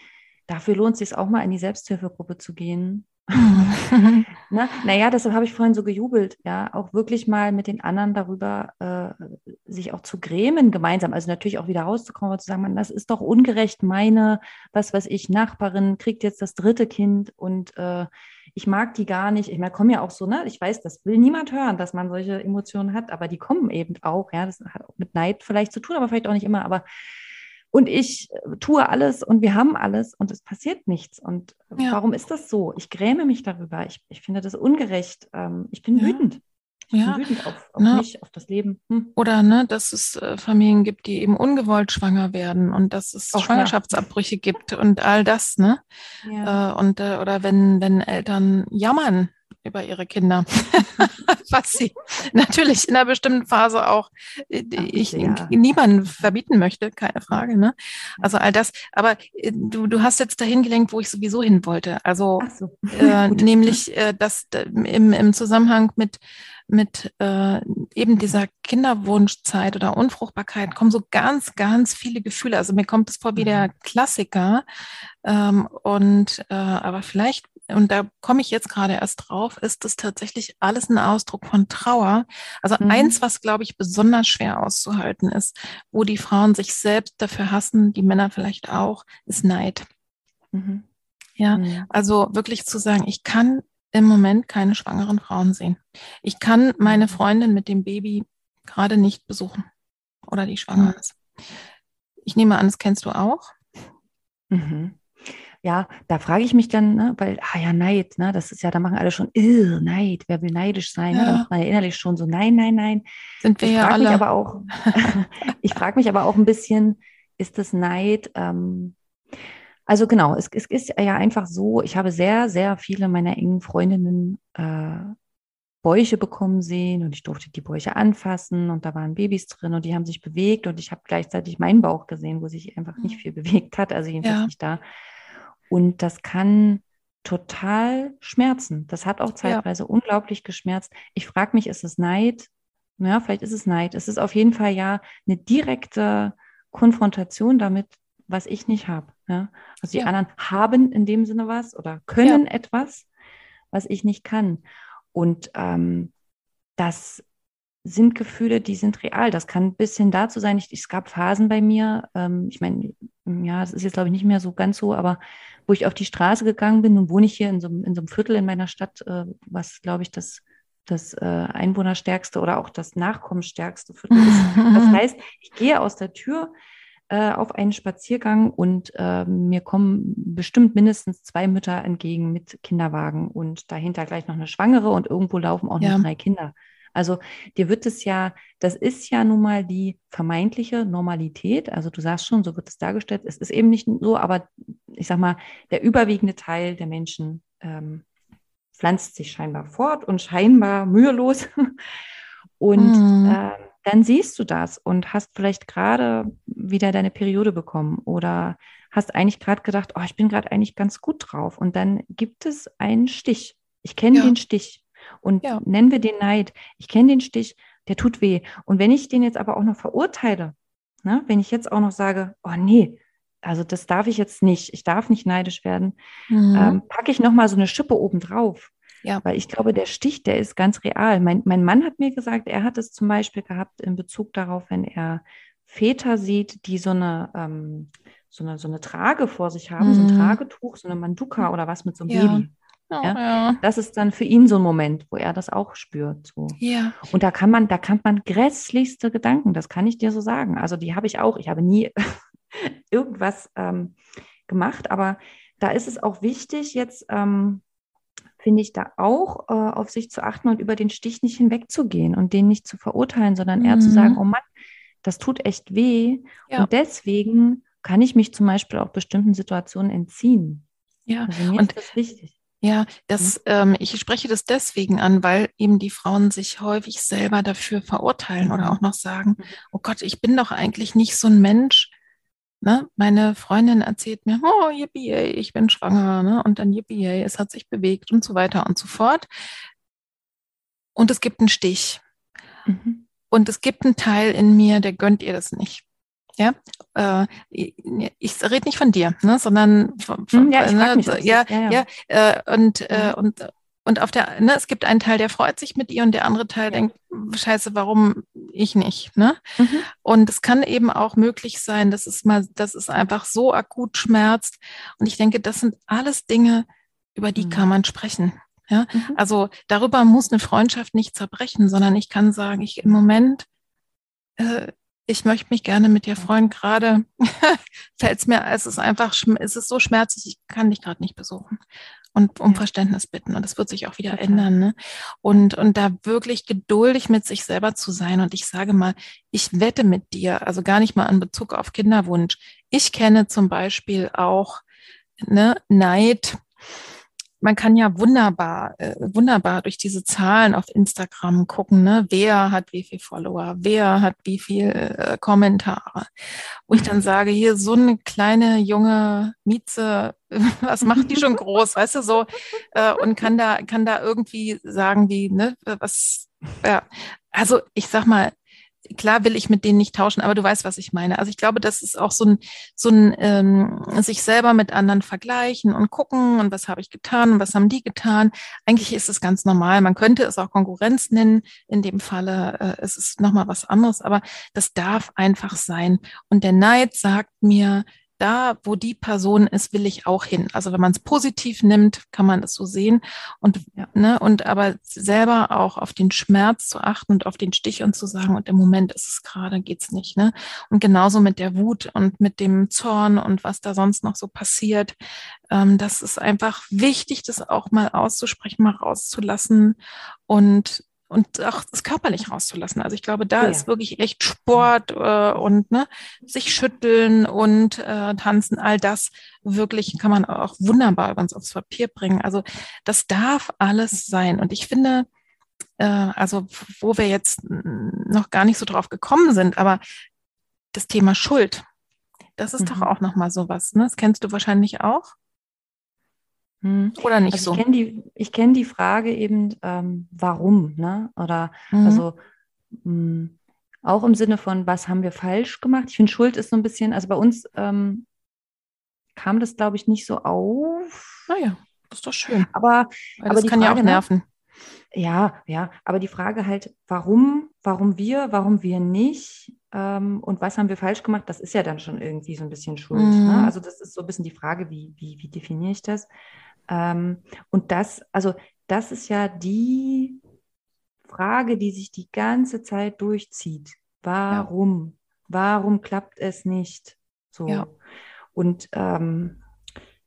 dafür lohnt es sich auch mal in die Selbsthilfegruppe zu gehen. Na, naja, deshalb habe ich vorhin so gejubelt, ja, auch wirklich mal mit den anderen darüber äh, sich auch zu grämen gemeinsam, also natürlich auch wieder rauszukommen und zu sagen, man, das ist doch ungerecht, meine, was weiß ich, Nachbarin kriegt jetzt das dritte Kind und äh, ich mag die gar nicht. Ich meine, kommen ja auch so, ne, ich weiß, das will niemand hören, dass man solche Emotionen hat, aber die kommen eben auch, ja, das hat auch mit Neid vielleicht zu tun, aber vielleicht auch nicht immer, aber und ich äh, tue alles und wir haben alles und es passiert nichts. Und ja. warum ist das so? Ich gräme mich darüber. Ich, ich finde das ungerecht. Ähm, ich bin ja. wütend. Ich ja. bin wütend auf, auf ne? mich, auf das Leben. Hm. Oder ne, dass es äh, Familien gibt, die eben ungewollt schwanger werden und dass es Auch, Schwangerschaftsabbrüche gibt und all das, ne? Ja. Äh, und oder wenn, wenn Eltern jammern über ihre Kinder, was sie natürlich in einer bestimmten Phase auch äh, ich ja. niemanden verbieten möchte, keine Frage. Ne? Also all das. Aber äh, du, du hast jetzt dahin gelenkt, wo ich sowieso hin wollte. Also so. äh, nämlich äh, das im, im Zusammenhang mit mit äh, eben dieser Kinderwunschzeit oder Unfruchtbarkeit kommen so ganz, ganz viele Gefühle. Also mir kommt es vor wie der mhm. Klassiker. Ähm, und äh, aber vielleicht und da komme ich jetzt gerade erst drauf, ist das tatsächlich alles ein Ausdruck von Trauer. Also mhm. eins, was, glaube ich, besonders schwer auszuhalten ist, wo die Frauen sich selbst dafür hassen, die Männer vielleicht auch, ist Neid. Mhm. Ja, mhm. also wirklich zu sagen, ich kann im Moment keine schwangeren Frauen sehen. Ich kann meine mhm. Freundin mit dem Baby gerade nicht besuchen oder die schwanger mhm. ist Ich nehme an, das kennst du auch. Mhm. Ja, da frage ich mich dann, ne, weil, ah ja, Neid, ne, das ist ja, da machen alle schon, Neid, wer will neidisch sein? Ja. Ne? Da macht man ja innerlich schon so, nein, nein, nein. Sind wir ich ja alle. Mich aber auch, ich frage mich aber auch ein bisschen, ist das Neid? Ähm, also genau, es, es, ist ja einfach so, ich habe sehr, sehr viele meiner engen Freundinnen äh, Bäuche bekommen sehen und ich durfte die Bäuche anfassen und da waren Babys drin und die haben sich bewegt und ich habe gleichzeitig meinen Bauch gesehen, wo sich einfach nicht mhm. viel bewegt hat, also jedenfalls ja. nicht da. Und das kann total schmerzen. Das hat auch zeitweise ja. unglaublich geschmerzt. Ich frage mich, ist es Neid? Ja, vielleicht ist es Neid. Es ist auf jeden Fall ja eine direkte Konfrontation damit, was ich nicht habe. Ja? Also die ja. anderen haben in dem Sinne was oder können ja. etwas, was ich nicht kann. Und ähm, das sind Gefühle, die sind real. Das kann ein bisschen dazu sein. Ich, es gab Phasen bei mir, ähm, ich meine, ja, es ist jetzt, glaube ich, nicht mehr so ganz so, aber wo ich auf die Straße gegangen bin, nun wohne ich hier in so, in so einem Viertel in meiner Stadt, äh, was, glaube ich, das, das äh, einwohnerstärkste oder auch das nachkommensstärkste Viertel ist. Das heißt, ich gehe aus der Tür äh, auf einen Spaziergang und äh, mir kommen bestimmt mindestens zwei Mütter entgegen mit Kinderwagen und dahinter gleich noch eine Schwangere und irgendwo laufen auch ja. noch drei Kinder. Also dir wird es ja, das ist ja nun mal die vermeintliche Normalität. Also du sagst schon, so wird es dargestellt. Es ist eben nicht so, aber ich sag mal, der überwiegende Teil der Menschen ähm, pflanzt sich scheinbar fort und scheinbar mühelos. Und mhm. äh, dann siehst du das und hast vielleicht gerade wieder deine Periode bekommen oder hast eigentlich gerade gedacht, oh, ich bin gerade eigentlich ganz gut drauf. Und dann gibt es einen Stich. Ich kenne ja. den Stich. Und ja. nennen wir den Neid. Ich kenne den Stich, der tut weh. Und wenn ich den jetzt aber auch noch verurteile, ne, wenn ich jetzt auch noch sage, oh nee, also das darf ich jetzt nicht, ich darf nicht neidisch werden, mhm. ähm, packe ich nochmal so eine Schippe oben drauf. Ja. Weil ich glaube, der Stich, der ist ganz real. Mein, mein Mann hat mir gesagt, er hat es zum Beispiel gehabt in Bezug darauf, wenn er Väter sieht, die so eine, ähm, so eine, so eine Trage vor sich haben, mhm. so ein mhm. Tragetuch, so eine Manduka oder was mit so einem ja. Baby. Oh, ja? ja? Das ist dann für ihn so ein Moment, wo er das auch spürt. So. Ja. Und da kann man, da kann man grässlichste Gedanken, das kann ich dir so sagen. Also die habe ich auch. Ich habe nie irgendwas ähm, gemacht, aber da ist es auch wichtig, jetzt ähm, finde ich, da auch äh, auf sich zu achten und über den Stich nicht hinwegzugehen und den nicht zu verurteilen, sondern mhm. eher zu sagen, mhm. oh Mann, das tut echt weh. Ja. Und deswegen kann ich mich zum Beispiel auch bestimmten Situationen entziehen. Ja, also und das ist wichtig. Ja, das, mhm. ähm, ich spreche das deswegen an, weil eben die Frauen sich häufig selber dafür verurteilen oder auch noch sagen, mhm. oh Gott, ich bin doch eigentlich nicht so ein Mensch, Ne? Meine Freundin erzählt mir, oh, yippie, ich bin schwanger, ne? und dann yippie, es hat sich bewegt und so weiter und so fort. Und es gibt einen Stich. Mhm. Und es gibt einen Teil in mir, der gönnt ihr das nicht. Ja, äh, ich, rede nicht von dir, ne, sondern von, von, mhm, ja, ne, ja, ja, ja, äh, und, äh, mhm. und und auf der, ne, es gibt einen Teil, der freut sich mit ihr und der andere Teil ja. denkt, scheiße, warum ich nicht, ne? Mhm. Und es kann eben auch möglich sein, dass es mal, dass es einfach so akut schmerzt. Und ich denke, das sind alles Dinge, über die mhm. kann man sprechen. Ja, mhm. also darüber muss eine Freundschaft nicht zerbrechen, sondern ich kann sagen, ich im Moment, äh, ich möchte mich gerne mit dir freuen. Gerade fällt es mir, es ist einfach, es ist so schmerzlich, ich kann dich gerade nicht besuchen und um ja. Verständnis bitten. Und das wird sich auch wieder Total. ändern. Ne? Und, und da wirklich geduldig mit sich selber zu sein. Und ich sage mal, ich wette mit dir, also gar nicht mal an Bezug auf Kinderwunsch. Ich kenne zum Beispiel auch ne, Neid man kann ja wunderbar, äh, wunderbar durch diese Zahlen auf Instagram gucken, ne? wer hat wie viel Follower, wer hat wie viel äh, Kommentare. Wo ich dann mhm. sage, hier so eine kleine junge Mieze, was macht die schon groß, weißt du so, äh, und kann da, kann da irgendwie sagen, wie, ne, was, ja, also ich sag mal, klar will ich mit denen nicht tauschen, aber du weißt, was ich meine. Also ich glaube, das ist auch so ein, so ein ähm, sich selber mit anderen vergleichen und gucken und was habe ich getan und was haben die getan. Eigentlich ist es ganz normal. Man könnte es auch Konkurrenz nennen. In dem Falle äh, es ist es nochmal was anderes, aber das darf einfach sein. Und der Neid sagt mir, da, wo die Person ist, will ich auch hin. Also wenn man es positiv nimmt, kann man das so sehen. Und, ja. ne, und aber selber auch auf den Schmerz zu achten und auf den Stich und zu sagen, und im Moment ist es gerade, geht's nicht. Ne? Und genauso mit der Wut und mit dem Zorn und was da sonst noch so passiert. Ähm, das ist einfach wichtig, das auch mal auszusprechen, mal rauszulassen und und auch das körperlich rauszulassen. Also ich glaube, da ja. ist wirklich echt Sport äh, und ne, sich schütteln und äh, tanzen, all das wirklich kann man auch wunderbar übrigens aufs Papier bringen. Also das darf alles sein. Und ich finde, äh, also wo wir jetzt noch gar nicht so drauf gekommen sind, aber das Thema Schuld, das ist mhm. doch auch nochmal sowas. Ne? Das kennst du wahrscheinlich auch. Hm. Oder nicht also so? Ich kenne die, kenn die Frage eben, ähm, warum, ne? Oder mhm. also mh, hm, auch im Sinne von, was haben wir falsch gemacht? Ich finde, Schuld ist so ein bisschen, also bei uns ähm, kam das, glaube ich, nicht so auf. Naja, das ist doch schön. Aber, Weil aber das kann Frage, ja auch nerven. Ja, ja, aber die Frage halt, warum, warum wir, warum wir nicht ähm, und was haben wir falsch gemacht, das ist ja dann schon irgendwie so ein bisschen Schuld. Ne? Mhm. Ne? Also das ist so ein bisschen die Frage, wie, wie, wie definiere ich das? Ähm, und das, also das ist ja die Frage, die sich die ganze Zeit durchzieht. Warum? Ja. Warum klappt es nicht? So. Ja. Und ähm,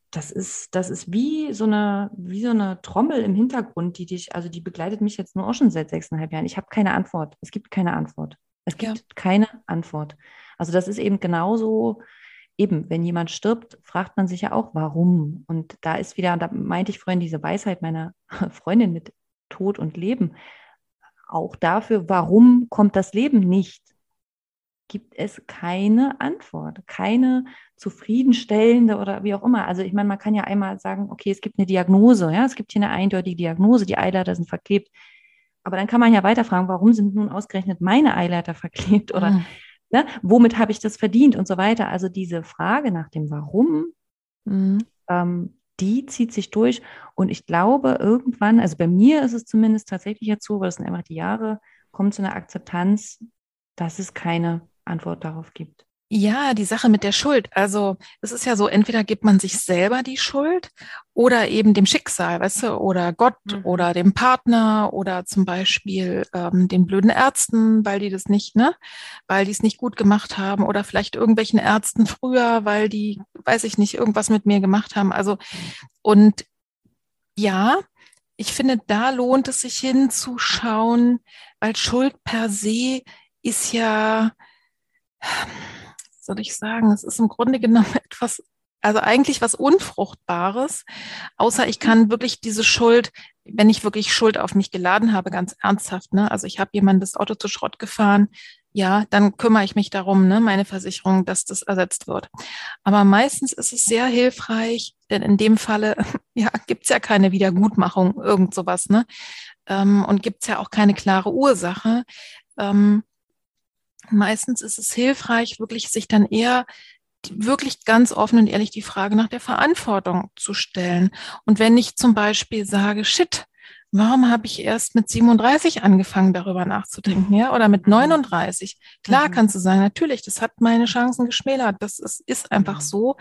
das ist, das ist wie so eine, wie so eine Trommel im Hintergrund, die dich, also die begleitet mich jetzt nur auch schon seit sechseinhalb Jahren. Ich habe keine Antwort. Es gibt keine Antwort. Es gibt ja. keine Antwort. Also das ist eben genauso, eben, wenn jemand stirbt, fragt man sich ja auch, warum. Und da ist wieder, da meinte ich vorhin diese Weisheit meiner Freundin mit Tod und Leben, auch dafür, warum kommt das Leben nicht, gibt es keine Antwort, keine zufriedenstellende oder wie auch immer. Also ich meine, man kann ja einmal sagen, okay, es gibt eine Diagnose, ja, es gibt hier eine eindeutige Diagnose, die Eileiter sind verklebt. Aber dann kann man ja weiterfragen, warum sind nun ausgerechnet meine Eileiter verklebt oder mhm. Ne? Womit habe ich das verdient und so weiter. Also diese Frage nach dem Warum, mhm. ähm, die zieht sich durch. Und ich glaube, irgendwann, also bei mir ist es zumindest tatsächlich jetzt so, weil es sind einfach die Jahre, kommt zu einer Akzeptanz, dass es keine Antwort darauf gibt. Ja, die Sache mit der Schuld. Also es ist ja so, entweder gibt man sich selber die Schuld oder eben dem Schicksal, weißt du, oder Gott mhm. oder dem Partner oder zum Beispiel ähm, den blöden Ärzten, weil die das nicht, ne, weil die es nicht gut gemacht haben oder vielleicht irgendwelchen Ärzten früher, weil die, weiß ich nicht, irgendwas mit mir gemacht haben. Also und ja, ich finde, da lohnt es sich hinzuschauen, weil Schuld per se ist ja soll ich sagen, es ist im Grunde genommen etwas, also eigentlich was Unfruchtbares, außer ich kann wirklich diese Schuld, wenn ich wirklich Schuld auf mich geladen habe, ganz ernsthaft, ne? Also ich habe jemand das Auto zu Schrott gefahren, ja, dann kümmere ich mich darum, ne, meine Versicherung, dass das ersetzt wird. Aber meistens ist es sehr hilfreich, denn in dem Falle, ja, gibt's ja keine Wiedergutmachung, irgend sowas, ne? Ähm, und gibt's ja auch keine klare Ursache. Ähm, meistens ist es hilfreich, wirklich sich dann eher wirklich ganz offen und ehrlich die Frage nach der Verantwortung zu stellen. Und wenn ich zum Beispiel sage, shit, warum habe ich erst mit 37 angefangen, darüber nachzudenken, ja, oder mit 39? Klar mhm. kannst du sagen, natürlich, das hat meine Chancen geschmälert, das ist, ist einfach mhm. so.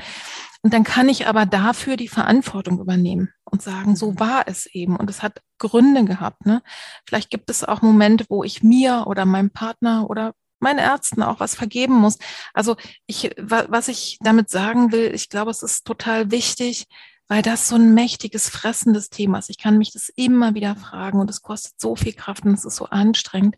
Und dann kann ich aber dafür die Verantwortung übernehmen und sagen, so mhm. war es eben und es hat Gründe gehabt. Ne? Vielleicht gibt es auch Momente, wo ich mir oder meinem Partner oder meinen Ärzten auch was vergeben muss. Also ich, was ich damit sagen will, ich glaube, es ist total wichtig, weil das so ein mächtiges, fressendes Thema ist. Ich kann mich das immer wieder fragen und es kostet so viel Kraft und es ist so anstrengend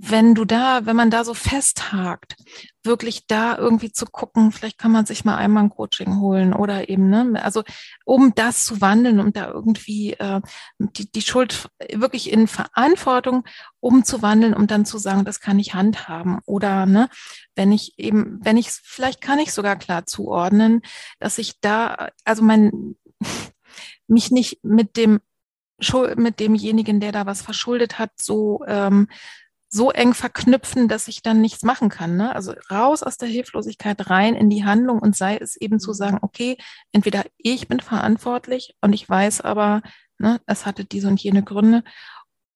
wenn du da, wenn man da so festhakt, wirklich da irgendwie zu gucken, vielleicht kann man sich mal einmal ein Coaching holen oder eben, ne, also um das zu wandeln, um da irgendwie äh, die, die Schuld wirklich in Verantwortung umzuwandeln, um dann zu sagen, das kann ich handhaben. Oder ne, wenn ich eben, wenn ich vielleicht kann ich sogar klar zuordnen, dass ich da, also mein mich nicht mit dem mit demjenigen, der da was verschuldet hat, so ähm, so eng verknüpfen, dass ich dann nichts machen kann. Ne? Also raus aus der Hilflosigkeit, rein in die Handlung und sei es eben zu mhm. sagen, okay, entweder ich bin verantwortlich und ich weiß aber, ne, es hatte diese und jene Gründe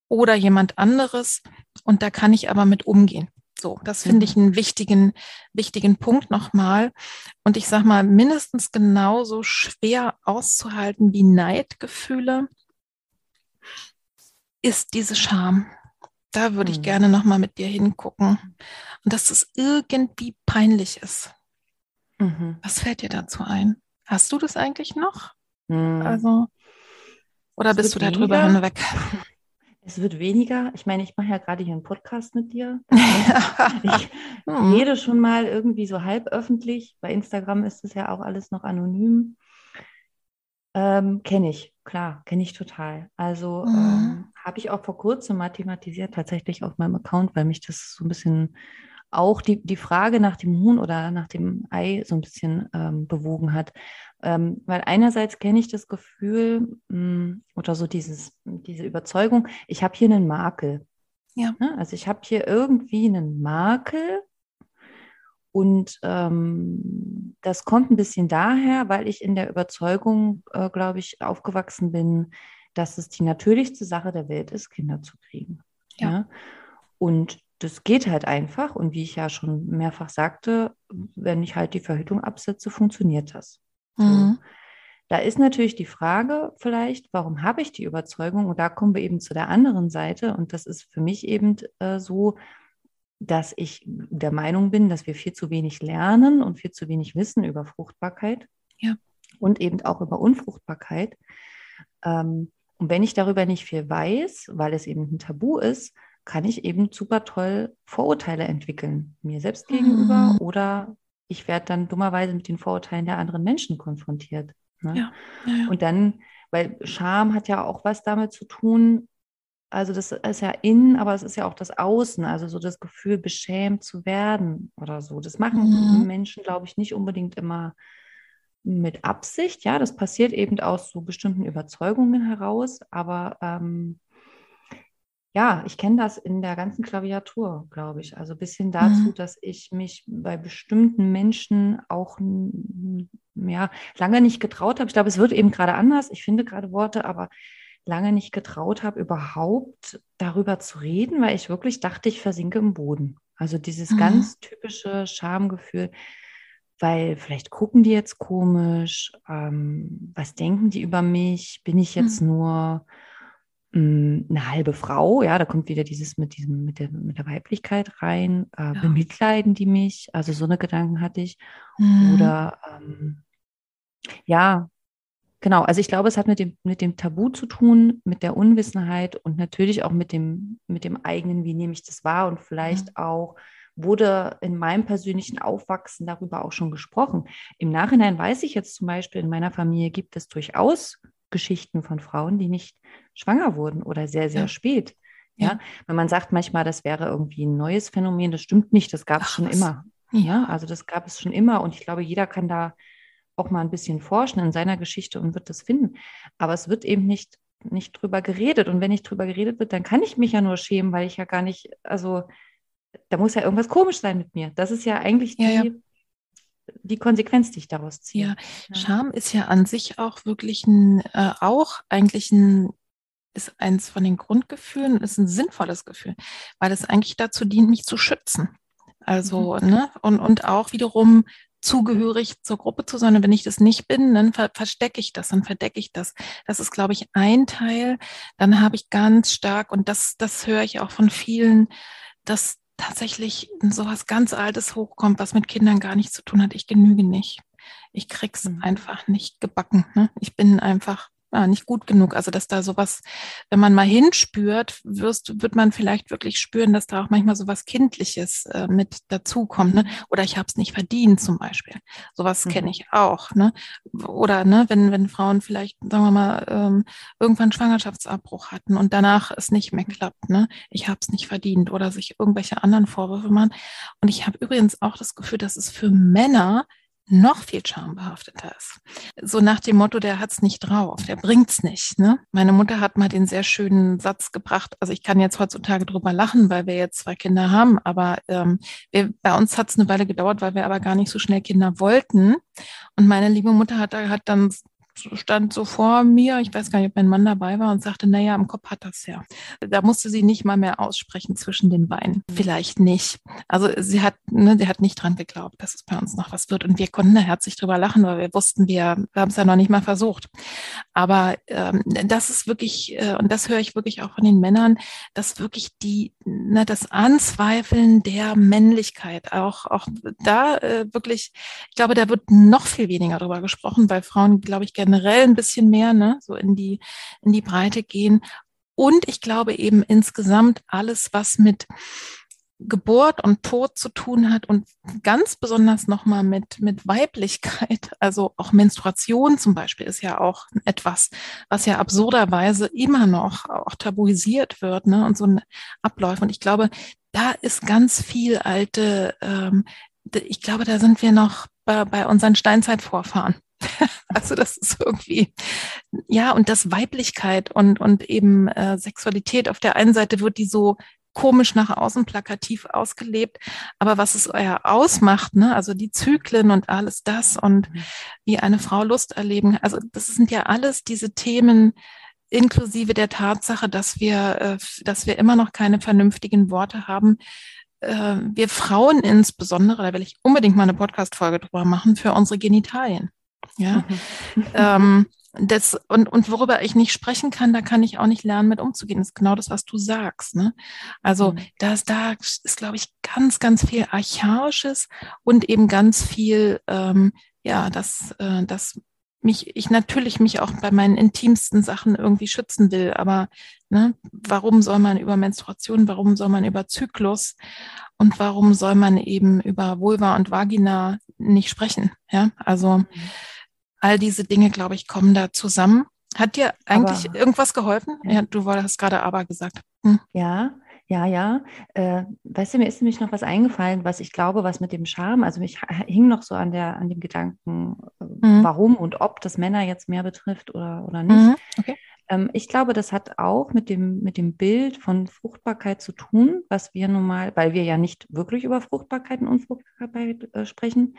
oder jemand anderes und da kann ich aber mit umgehen. So, das finde ich mhm. einen wichtigen, wichtigen Punkt nochmal. Und ich sage mal, mindestens genauso schwer auszuhalten wie Neidgefühle ist diese Scham. Da würde ich mhm. gerne nochmal mit dir hingucken. Und dass es irgendwie peinlich ist. Mhm. Was fällt dir dazu ein? Hast du das eigentlich noch? Mhm. Also, oder es bist du darüber weniger. hinweg? Es wird weniger. Ich meine, ich mache ja gerade hier einen Podcast mit dir. ich mhm. rede schon mal irgendwie so halb öffentlich. Bei Instagram ist es ja auch alles noch anonym. Ähm, kenne ich, klar, kenne ich total. Also mhm. ähm, habe ich auch vor kurzem mal thematisiert, tatsächlich auf meinem Account, weil mich das so ein bisschen auch die, die Frage nach dem Huhn oder nach dem Ei so ein bisschen ähm, bewogen hat. Ähm, weil einerseits kenne ich das Gefühl mh, hm, oder so dieses, diese Überzeugung, ich habe hier einen Makel. Ja. Ne? Also ich habe hier irgendwie einen Makel und ähm, das kommt ein bisschen daher, weil ich in der Überzeugung, äh, glaube ich, aufgewachsen bin, dass es die natürlichste Sache der Welt ist, Kinder zu kriegen. Ja. ja? Und das geht halt einfach. Und wie ich ja schon mehrfach sagte, wenn ich halt die Verhütung absetze, funktioniert das. Mhm. So. Da ist natürlich die Frage vielleicht, warum habe ich die Überzeugung? Und da kommen wir eben zu der anderen Seite. Und das ist für mich eben äh, so, dass ich der Meinung bin, dass wir viel zu wenig lernen und viel zu wenig wissen über Fruchtbarkeit ja. und eben auch über Unfruchtbarkeit. Ähm, und wenn ich darüber nicht viel weiß, weil es eben ein Tabu ist, kann ich eben super toll Vorurteile entwickeln, mir selbst gegenüber mhm. oder ich werde dann dummerweise mit den Vorurteilen der anderen Menschen konfrontiert. Ne? Ja, ja, ja. Und dann, weil Scham hat ja auch was damit zu tun, also das ist ja innen, aber es ist ja auch das Außen, also so das Gefühl, beschämt zu werden oder so. Das machen mhm. Menschen, glaube ich, nicht unbedingt immer mit Absicht. Ja, das passiert eben aus so bestimmten Überzeugungen heraus, aber ähm, ja, ich kenne das in der ganzen Klaviatur, glaube ich. Also bis hin dazu, mhm. dass ich mich bei bestimmten Menschen auch ja, lange nicht getraut habe. Ich glaube, es wird eben gerade anders. Ich finde gerade Worte, aber lange nicht getraut habe, überhaupt darüber zu reden, weil ich wirklich dachte, ich versinke im Boden. Also dieses mhm. ganz typische Schamgefühl, weil vielleicht gucken die jetzt komisch, ähm, was denken die über mich? Bin ich jetzt mhm. nur hm, eine halbe Frau, ja, da kommt wieder dieses mit diesem, mit der, mit der Weiblichkeit rein, äh, ja. bemitleiden die mich, also so eine Gedanken hatte ich. Mhm. Oder ähm, ja, genau, also ich glaube, es hat mit dem, mit dem Tabu zu tun, mit der Unwissenheit und natürlich auch mit dem, mit dem eigenen, wie nehme ich das wahr und vielleicht mhm. auch wurde in meinem persönlichen Aufwachsen darüber auch schon gesprochen. Im Nachhinein weiß ich jetzt zum Beispiel, in meiner Familie gibt es durchaus Geschichten von Frauen, die nicht schwanger wurden oder sehr, sehr ja. spät. Ja? ja, wenn man sagt manchmal, das wäre irgendwie ein neues Phänomen, das stimmt nicht, das gab es schon was? immer. Ja, also das gab es schon immer und ich glaube, jeder kann da auch mal ein bisschen forschen in seiner Geschichte und wird das finden. Aber es wird eben nicht, nicht drüber geredet. Und wenn nicht drüber geredet wird, dann kann ich mich ja nur schämen, weil ich ja gar nicht, also da muss ja irgendwas komisch sein mit mir. Das ist ja eigentlich die, ja, ja die Konsequenz, die ich daraus ziehe. Ja, ja. Scham ist ja an sich auch wirklich ein, äh, auch eigentlich ein, ist eins von den Grundgefühlen, ist ein sinnvolles Gefühl, weil es eigentlich dazu dient, mich zu schützen. Also, mhm. ne, und, und auch wiederum zugehörig zur Gruppe zu sein. Und wenn ich das nicht bin, dann ver verstecke ich das, dann verdecke ich das. Das ist, glaube ich, ein Teil. Dann habe ich ganz stark, und das, das höre ich auch von vielen, dass tatsächlich so was ganz Altes hochkommt, was mit Kindern gar nichts zu tun hat. Ich genüge nicht. Ich krieg's mhm. einfach nicht gebacken. Ne? Ich bin einfach ja, nicht gut genug. Also dass da sowas, wenn man mal hinspürt, wirst, wird man vielleicht wirklich spüren, dass da auch manchmal sowas Kindliches äh, mit dazukommt. Ne? Oder ich habe es nicht verdient zum Beispiel. Sowas mhm. kenne ich auch. Ne? Oder ne, wenn, wenn Frauen vielleicht, sagen wir mal, ähm, irgendwann Schwangerschaftsabbruch hatten und danach es nicht mehr klappt. Ne? Ich habe es nicht verdient oder sich irgendwelche anderen Vorwürfe machen. Und ich habe übrigens auch das Gefühl, dass es für Männer noch viel schambehafteter ist. So nach dem Motto, der hat's nicht drauf, der bringt's nicht. Ne? Meine Mutter hat mal den sehr schönen Satz gebracht, also ich kann jetzt heutzutage drüber lachen, weil wir jetzt zwei Kinder haben, aber ähm, wir, bei uns hat's eine Weile gedauert, weil wir aber gar nicht so schnell Kinder wollten. Und meine liebe Mutter hat, hat dann stand so vor mir, ich weiß gar nicht, ob mein Mann dabei war und sagte, naja, im Kopf hat das ja. Da musste sie nicht mal mehr aussprechen zwischen den Beinen. Vielleicht nicht. Also sie hat, ne, sie hat nicht dran geglaubt, dass es bei uns noch was wird. Und wir konnten da herzlich drüber lachen, weil wir wussten, wir, wir haben es ja noch nicht mal versucht. Aber ähm, das ist wirklich, äh, und das höre ich wirklich auch von den Männern, dass wirklich die, ne, das Anzweifeln der Männlichkeit auch, auch da äh, wirklich, ich glaube, da wird noch viel weniger darüber gesprochen, weil Frauen, glaube ich, generell ein bisschen mehr, ne, so in die, in die Breite gehen. Und ich glaube eben insgesamt alles, was mit Geburt und Tod zu tun hat und ganz besonders nochmal mit, mit Weiblichkeit, also auch Menstruation zum Beispiel ist ja auch etwas, was ja absurderweise immer noch auch tabuisiert wird, ne, und so ein Ablauf. Und ich glaube, da ist ganz viel alte, ähm, ich glaube, da sind wir noch bei, bei unseren Steinzeitvorfahren. Also das ist irgendwie, ja, und das Weiblichkeit und, und eben äh, Sexualität auf der einen Seite wird die so komisch nach außen plakativ ausgelebt, aber was es euer ausmacht, ne, also die Zyklen und alles das und mhm. wie eine Frau Lust erleben, also das sind ja alles diese Themen, inklusive der Tatsache, dass wir, äh, dass wir immer noch keine vernünftigen Worte haben. Äh, wir Frauen insbesondere, da will ich unbedingt mal eine Podcast-Folge drüber machen, für unsere Genitalien. Ja. Ähm, das, und, und worüber ich nicht sprechen kann, da kann ich auch nicht lernen, mit umzugehen. Das ist genau das, was du sagst. Ne? Also mhm. das, da ist, glaube ich, ganz, ganz viel Archaisches und eben ganz viel, ähm, ja, das, äh, das mich, ich natürlich mich auch bei meinen intimsten Sachen irgendwie schützen will. Aber ne, warum soll man über Menstruation, warum soll man über Zyklus und warum soll man eben über Vulva und Vagina nicht sprechen? Ja, also mhm all diese Dinge, glaube ich, kommen da zusammen. Hat dir eigentlich aber, irgendwas geholfen? Ja, du hast gerade aber gesagt. Hm. Ja, ja, ja. Äh, weißt du, mir ist nämlich noch was eingefallen, was ich glaube, was mit dem Charme, also ich hing noch so an der, an dem Gedanken, äh, mhm. warum und ob das Männer jetzt mehr betrifft oder, oder nicht. Mhm. Okay. Ähm, ich glaube, das hat auch mit dem, mit dem Bild von Fruchtbarkeit zu tun, was wir nun mal, weil wir ja nicht wirklich über Fruchtbarkeit und Unfruchtbarkeit äh, sprechen.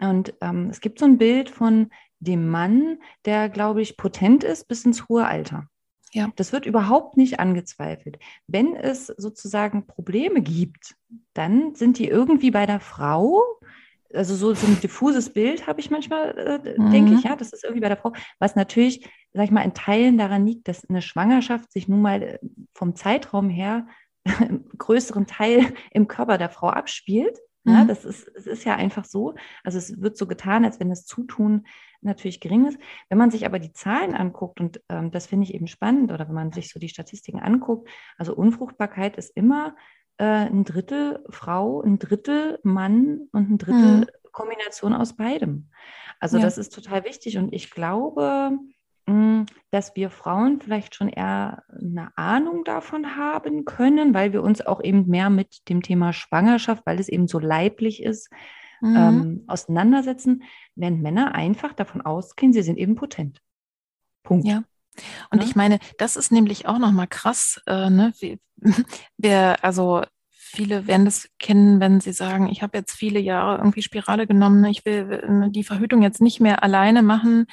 Und ähm, es gibt so ein Bild von dem Mann, der, glaube ich, potent ist bis ins hohe Alter. Ja. Das wird überhaupt nicht angezweifelt. Wenn es sozusagen Probleme gibt, dann sind die irgendwie bei der Frau. Also so, so ein diffuses Bild habe ich manchmal, äh, mhm. denke ich, ja, das ist irgendwie bei der Frau, was natürlich, sag ich mal, in Teilen daran liegt, dass eine Schwangerschaft sich nun mal äh, vom Zeitraum her im größeren Teil im Körper der Frau abspielt. Ja, mhm. das ist, es ist ja einfach so. Also es wird so getan, als wenn das Zutun natürlich gering ist. Wenn man sich aber die Zahlen anguckt, und ähm, das finde ich eben spannend, oder wenn man sich so die Statistiken anguckt, also Unfruchtbarkeit ist immer äh, ein Drittel Frau, ein Drittel Mann und ein Drittel mhm. Kombination aus beidem. Also ja. das ist total wichtig und ich glaube, hm, dass wir Frauen vielleicht schon eher eine Ahnung davon haben können, weil wir uns auch eben mehr mit dem Thema Schwangerschaft, weil es eben so leiblich ist, mhm. ähm, auseinandersetzen, während Männer einfach davon ausgehen, sie sind eben potent. Punkt. Ja. Und ich meine, das ist nämlich auch nochmal krass, äh, ne? Wie, wer, also viele werden das kennen, wenn sie sagen, ich habe jetzt viele Jahre irgendwie Spirale genommen, ich will die Verhütung jetzt nicht mehr alleine machen,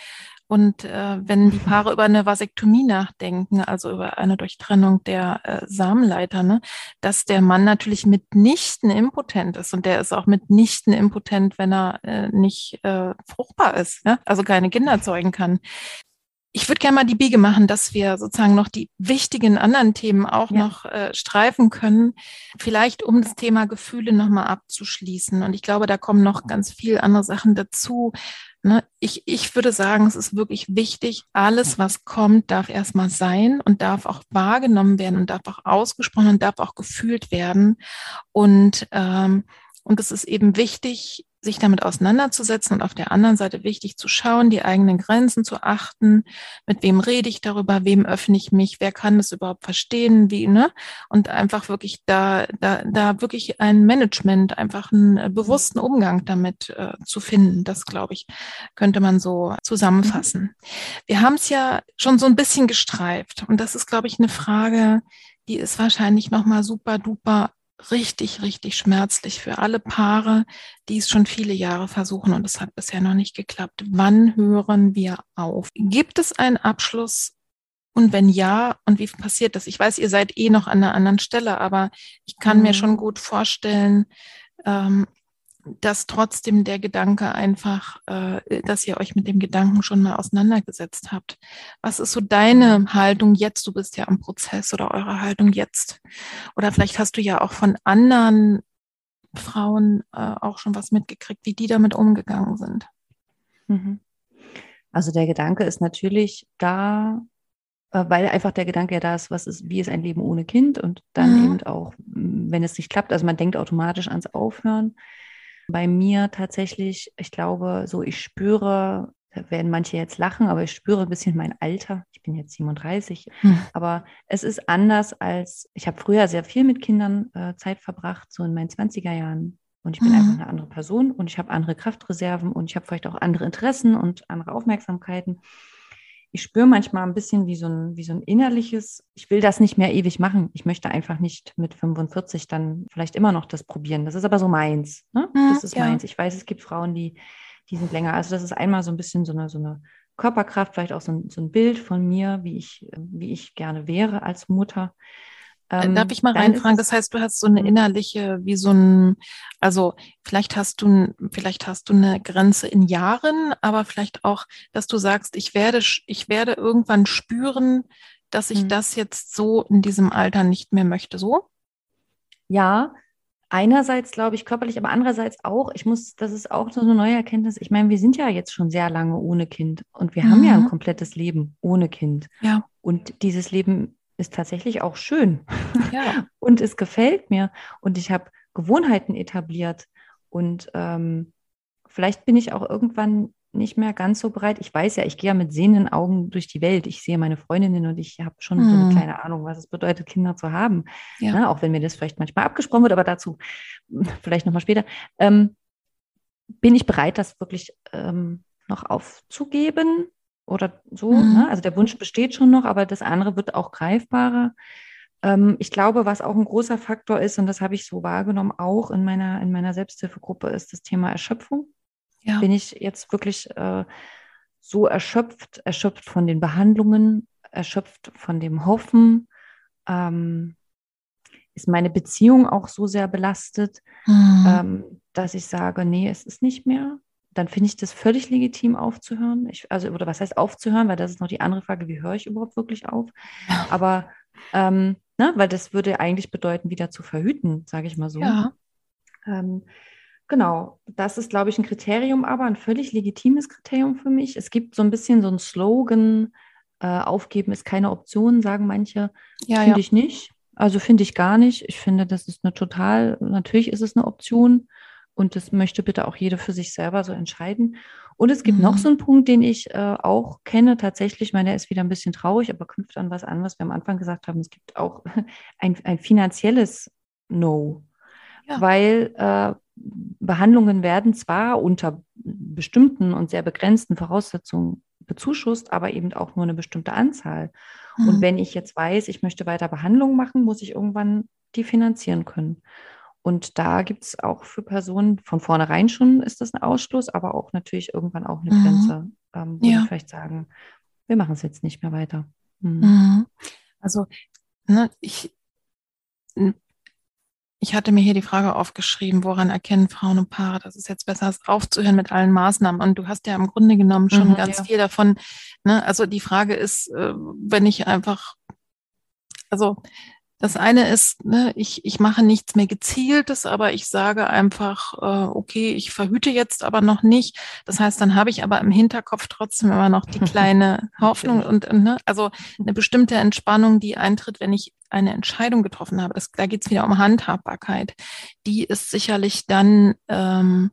und äh, wenn die Paare über eine Vasektomie nachdenken, also über eine Durchtrennung der äh, Samenleiter, ne, dass der Mann natürlich mitnichten impotent ist und der ist auch mitnichten impotent, wenn er äh, nicht äh, fruchtbar ist, ne? also keine Kinder zeugen kann. Ich würde gerne mal die Biege machen, dass wir sozusagen noch die wichtigen anderen Themen auch ja. noch äh, streifen können. Vielleicht um das Thema Gefühle nochmal abzuschließen. Und ich glaube, da kommen noch ganz viel andere Sachen dazu. Ne? Ich, ich würde sagen, es ist wirklich wichtig, alles, was kommt, darf erstmal sein und darf auch wahrgenommen werden und darf auch ausgesprochen und darf auch gefühlt werden. Und, ähm, und es ist eben wichtig, sich damit auseinanderzusetzen und auf der anderen Seite wichtig zu schauen, die eigenen Grenzen zu achten. Mit wem rede ich darüber? Wem öffne ich mich? Wer kann das überhaupt verstehen? Wie, ne? Und einfach wirklich da, da, da wirklich ein Management, einfach einen äh, bewussten Umgang damit äh, zu finden. Das, glaube ich, könnte man so zusammenfassen. Wir haben es ja schon so ein bisschen gestreift und das ist, glaube ich, eine Frage, die ist wahrscheinlich nochmal super duper richtig, richtig schmerzlich für alle Paare, die es schon viele Jahre versuchen und es hat bisher noch nicht geklappt. Wann hören wir auf? Gibt es einen Abschluss? Und wenn ja, und wie passiert das? Ich weiß, ihr seid eh noch an einer anderen Stelle, aber ich kann mhm. mir schon gut vorstellen, ähm, dass trotzdem der Gedanke einfach, äh, dass ihr euch mit dem Gedanken schon mal auseinandergesetzt habt. Was ist so deine. Haltung jetzt? Du bist ja am Prozess oder eure Haltung jetzt. Oder vielleicht hast du ja auch von anderen Frauen äh, auch schon was mitgekriegt, wie die damit umgegangen sind. Mhm. Also der Gedanke ist natürlich da, äh, weil einfach der Gedanke ja da ist, was ist, wie ist ein Leben ohne Kind und dann mhm. eben auch, wenn es nicht klappt, also man denkt automatisch ans Aufhören. Bei mir tatsächlich, ich glaube, so ich spüre, da werden manche jetzt lachen, aber ich spüre ein bisschen mein Alter. Ich bin jetzt 37, hm. aber es ist anders als, ich habe früher sehr viel mit Kindern äh, Zeit verbracht, so in meinen 20er Jahren. Und ich bin mhm. einfach eine andere Person und ich habe andere Kraftreserven und ich habe vielleicht auch andere Interessen und andere Aufmerksamkeiten ich spüre manchmal ein bisschen wie so ein, wie so ein innerliches, ich will das nicht mehr ewig machen. Ich möchte einfach nicht mit 45 dann vielleicht immer noch das probieren. Das ist aber so meins. Ne? Mhm, das ist ja. meins. Ich weiß, es gibt Frauen, die, die sind länger. Also das ist einmal so ein bisschen so eine, so eine Körperkraft, vielleicht auch so ein, so ein Bild von mir, wie ich, wie ich gerne wäre als Mutter. Ähm, Darf ich mal reinfragen? Das heißt, du hast so eine mhm. innerliche, wie so ein, also vielleicht hast du, vielleicht hast du eine Grenze in Jahren, aber vielleicht auch, dass du sagst, ich werde, ich werde irgendwann spüren, dass ich mhm. das jetzt so in diesem Alter nicht mehr möchte. So? Ja, einerseits glaube ich körperlich, aber andererseits auch, ich muss, das ist auch so eine neue Erkenntnis. Ich meine, wir sind ja jetzt schon sehr lange ohne Kind und wir mhm. haben ja ein mhm. komplettes Leben ohne Kind. Ja. Und dieses Leben ist tatsächlich auch schön. Ja. und es gefällt mir. Und ich habe Gewohnheiten etabliert. Und ähm, vielleicht bin ich auch irgendwann nicht mehr ganz so bereit. Ich weiß ja, ich gehe ja mit sehenden Augen durch die Welt. Ich sehe meine Freundinnen und ich habe schon hm. so eine hm. kleine Ahnung, was es bedeutet, Kinder zu haben. Ja. Ne? Auch wenn mir das vielleicht manchmal abgesprochen wird, aber dazu vielleicht nochmal später. Ähm, bin ich bereit, das wirklich ähm, noch aufzugeben? Oder so. Mhm. Ne? Also der Wunsch besteht schon noch, aber das andere wird auch greifbarer. Ähm, ich glaube, was auch ein großer Faktor ist, und das habe ich so wahrgenommen, auch in meiner, in meiner Selbsthilfegruppe, ist das Thema Erschöpfung. Ja. Bin ich jetzt wirklich äh, so erschöpft, erschöpft von den Behandlungen, erschöpft von dem Hoffen? Ähm, ist meine Beziehung auch so sehr belastet, mhm. ähm, dass ich sage, nee, es ist nicht mehr dann finde ich das völlig legitim aufzuhören. Ich, also, oder was heißt aufzuhören, weil das ist noch die andere Frage, wie höre ich überhaupt wirklich auf? Aber, ähm, ne, weil das würde eigentlich bedeuten, wieder zu verhüten, sage ich mal so. Ja. Ähm, genau, das ist, glaube ich, ein Kriterium, aber ein völlig legitimes Kriterium für mich. Es gibt so ein bisschen so ein Slogan, äh, aufgeben ist keine Option, sagen manche. Ja, finde ja. ich nicht. Also finde ich gar nicht. Ich finde, das ist eine total, natürlich ist es eine Option. Und das möchte bitte auch jede für sich selber so entscheiden. Und es gibt mhm. noch so einen Punkt, den ich äh, auch kenne. Tatsächlich, ich meine, der ist wieder ein bisschen traurig, aber knüpft an was an, was wir am Anfang gesagt haben. Es gibt auch ein, ein finanzielles No. Ja. Weil äh, Behandlungen werden zwar unter bestimmten und sehr begrenzten Voraussetzungen bezuschusst, aber eben auch nur eine bestimmte Anzahl. Mhm. Und wenn ich jetzt weiß, ich möchte weiter Behandlungen machen, muss ich irgendwann die finanzieren können. Und da gibt es auch für Personen, von vornherein schon ist das ein Ausschluss, aber auch natürlich irgendwann auch eine mhm. Grenze, ähm, wo ja. wir vielleicht sagen, wir machen es jetzt nicht mehr weiter. Mhm. Mhm. Also, ne, ich, ich hatte mir hier die Frage aufgeschrieben, woran erkennen Frauen und Paare, dass es jetzt besser ist, aufzuhören mit allen Maßnahmen. Und du hast ja im Grunde genommen schon mhm, ganz ja. viel davon. Ne? Also die Frage ist, äh, wenn ich einfach, also das eine ist, ne, ich, ich mache nichts mehr Gezieltes, aber ich sage einfach, äh, okay, ich verhüte jetzt aber noch nicht. Das heißt, dann habe ich aber im Hinterkopf trotzdem immer noch die kleine Hoffnung und, ne, also eine bestimmte Entspannung, die eintritt, wenn ich eine Entscheidung getroffen habe. Das, da geht es wieder um Handhabbarkeit. Die ist sicherlich dann, ähm,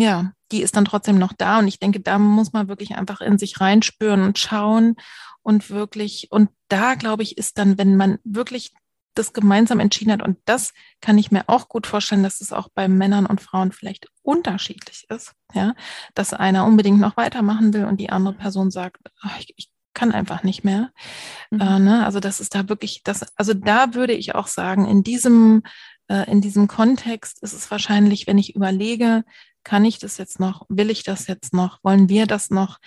ja, die ist dann trotzdem noch da. Und ich denke, da muss man wirklich einfach in sich reinspüren und schauen und wirklich, und da glaube ich, ist dann, wenn man wirklich das gemeinsam entschieden hat, und das kann ich mir auch gut vorstellen, dass es auch bei Männern und Frauen vielleicht unterschiedlich ist, ja, dass einer unbedingt noch weitermachen will und die andere Person sagt, ach, ich, ich kann einfach nicht mehr. Mhm. Äh, ne? Also das ist da wirklich, das, also da würde ich auch sagen, in diesem äh, in diesem Kontext ist es wahrscheinlich, wenn ich überlege, kann ich das jetzt noch, will ich das jetzt noch, wollen wir das noch,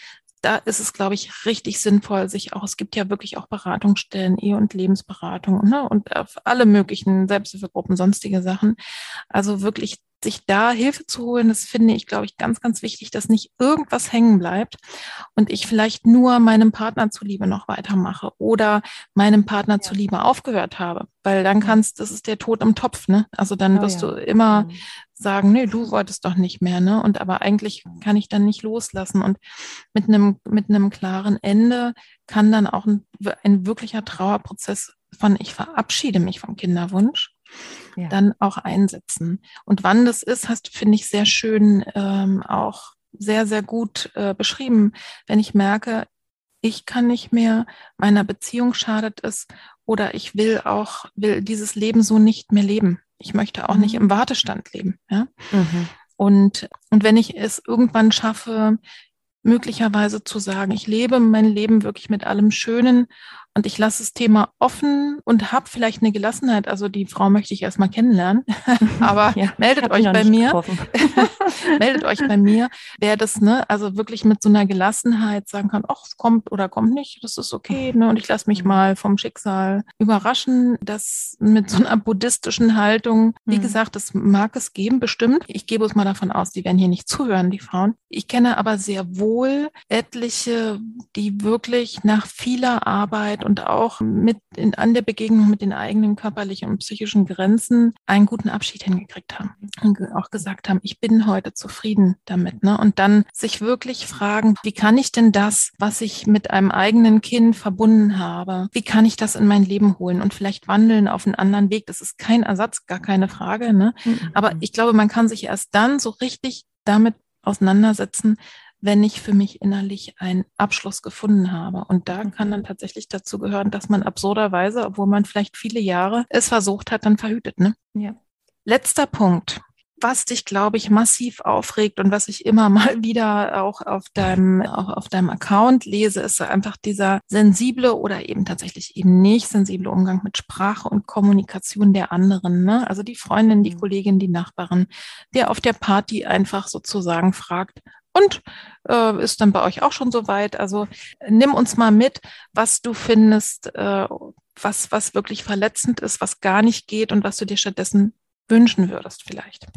da ist es, glaube ich, richtig sinnvoll, sich auch, es gibt ja wirklich auch Beratungsstellen, Ehe- und Lebensberatung ne, und auf alle möglichen Selbsthilfegruppen, sonstige Sachen. Also wirklich sich da Hilfe zu holen, das finde ich, glaube ich, ganz, ganz wichtig, dass nicht irgendwas hängen bleibt und ich vielleicht nur meinem Partner zuliebe noch weitermache oder meinem Partner ja. zuliebe aufgehört habe, weil dann kannst, das ist der Tod im Topf, ne? Also dann oh, wirst ja. du immer mhm. sagen, nee, du wolltest doch nicht mehr, ne? Und aber eigentlich kann ich dann nicht loslassen und mit einem, mit einem klaren Ende kann dann auch ein, ein wirklicher Trauerprozess von ich verabschiede mich vom Kinderwunsch ja. dann auch einsetzen. Und wann das ist, hast du, finde ich, sehr schön ähm, auch sehr, sehr gut äh, beschrieben. Wenn ich merke, ich kann nicht mehr, meiner Beziehung schadet es oder ich will auch, will dieses Leben so nicht mehr leben. Ich möchte auch mhm. nicht im Wartestand leben. Ja? Mhm. Und, und wenn ich es irgendwann schaffe, möglicherweise zu sagen, ich lebe mein Leben wirklich mit allem Schönen und ich lasse das Thema offen und habe vielleicht eine Gelassenheit. Also die Frau möchte ich erstmal kennenlernen. Aber ja, meldet euch bei mir. meldet euch bei mir, wer das, ne, also wirklich mit so einer Gelassenheit sagen kann, ach, es kommt oder kommt nicht, das ist okay, ne? Und ich lasse mich mal vom Schicksal überraschen. Das mit so einer buddhistischen Haltung, wie mhm. gesagt, das mag es geben, bestimmt. Ich gebe es mal davon aus, die werden hier nicht zuhören, die Frauen. Ich kenne aber sehr wohl etliche, die wirklich nach vieler Arbeit und auch mit in, an der Begegnung mit den eigenen körperlichen und psychischen Grenzen einen guten Abschied hingekriegt haben und auch gesagt haben, ich bin heute zufrieden damit. Ne? Und dann sich wirklich fragen, wie kann ich denn das, was ich mit einem eigenen Kind verbunden habe, wie kann ich das in mein Leben holen und vielleicht wandeln auf einen anderen Weg? Das ist kein Ersatz, gar keine Frage. Ne? Mhm. Aber ich glaube, man kann sich erst dann so richtig damit auseinandersetzen, wenn ich für mich innerlich einen Abschluss gefunden habe. Und da kann dann tatsächlich dazu gehören, dass man absurderweise, obwohl man vielleicht viele Jahre es versucht hat, dann verhütet. Ne? Ja. Letzter Punkt was dich, glaube ich, massiv aufregt und was ich immer mal wieder auch auf deinem, auch auf deinem Account lese, ist einfach dieser sensible oder eben tatsächlich eben nicht sensible Umgang mit Sprache und Kommunikation der anderen. Ne? Also die Freundin, die mhm. Kollegin, die Nachbarin, der auf der Party einfach sozusagen fragt, und äh, ist dann bei euch auch schon soweit. Also nimm uns mal mit, was du findest, äh, was, was wirklich verletzend ist, was gar nicht geht und was du dir stattdessen wünschen würdest vielleicht.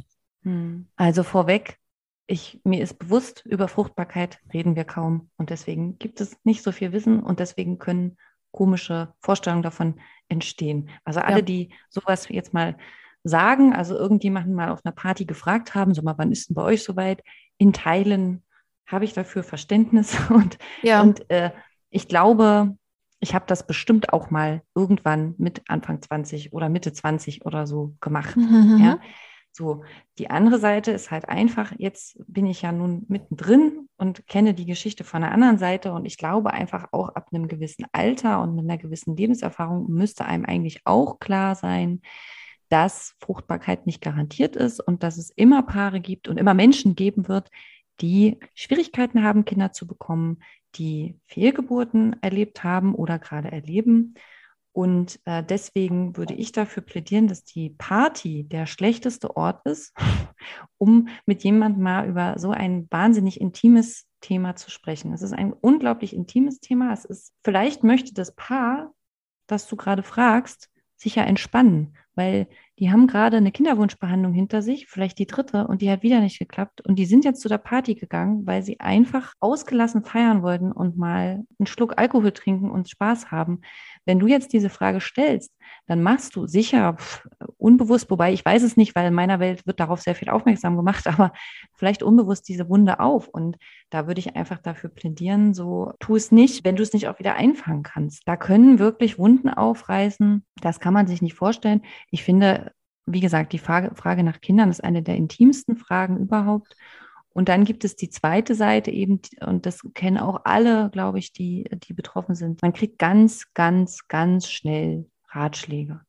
Hm. Also vorweg, ich, mir ist bewusst, über Fruchtbarkeit reden wir kaum und deswegen gibt es nicht so viel Wissen und deswegen können komische Vorstellungen davon entstehen. Also alle, ja. die sowas jetzt mal sagen, also irgendjemanden mal auf einer Party gefragt haben, so mal, wann ist denn bei euch soweit? In Teilen habe ich dafür Verständnis und, ja. und äh, ich glaube, ich habe das bestimmt auch mal irgendwann mit Anfang 20 oder Mitte 20 oder so gemacht. Mhm. Ja? So, die andere Seite ist halt einfach, jetzt bin ich ja nun mittendrin und kenne die Geschichte von der anderen Seite und ich glaube einfach auch ab einem gewissen Alter und mit einer gewissen Lebenserfahrung müsste einem eigentlich auch klar sein, dass Fruchtbarkeit nicht garantiert ist und dass es immer Paare gibt und immer Menschen geben wird, die Schwierigkeiten haben, Kinder zu bekommen, die Fehlgeburten erlebt haben oder gerade erleben. Und äh, deswegen würde ich dafür plädieren, dass die Party der schlechteste Ort ist, um mit jemandem mal über so ein wahnsinnig intimes Thema zu sprechen. Es ist ein unglaublich intimes Thema. Es ist, vielleicht möchte das Paar, das du gerade fragst, sich ja entspannen weil die haben gerade eine Kinderwunschbehandlung hinter sich, vielleicht die dritte, und die hat wieder nicht geklappt. Und die sind jetzt zu der Party gegangen, weil sie einfach ausgelassen feiern wollten und mal einen Schluck Alkohol trinken und Spaß haben. Wenn du jetzt diese Frage stellst, dann machst du sicher unbewusst, wobei ich weiß es nicht, weil in meiner Welt wird darauf sehr viel aufmerksam gemacht, aber vielleicht unbewusst diese Wunde auf. Und da würde ich einfach dafür plädieren, so tu es nicht, wenn du es nicht auch wieder einfangen kannst. Da können wirklich Wunden aufreißen. Das kann man sich nicht vorstellen. Ich finde, wie gesagt, die Frage, Frage nach Kindern ist eine der intimsten Fragen überhaupt. Und dann gibt es die zweite Seite eben, und das kennen auch alle, glaube ich, die, die betroffen sind. Man kriegt ganz, ganz, ganz schnell Ratschläge.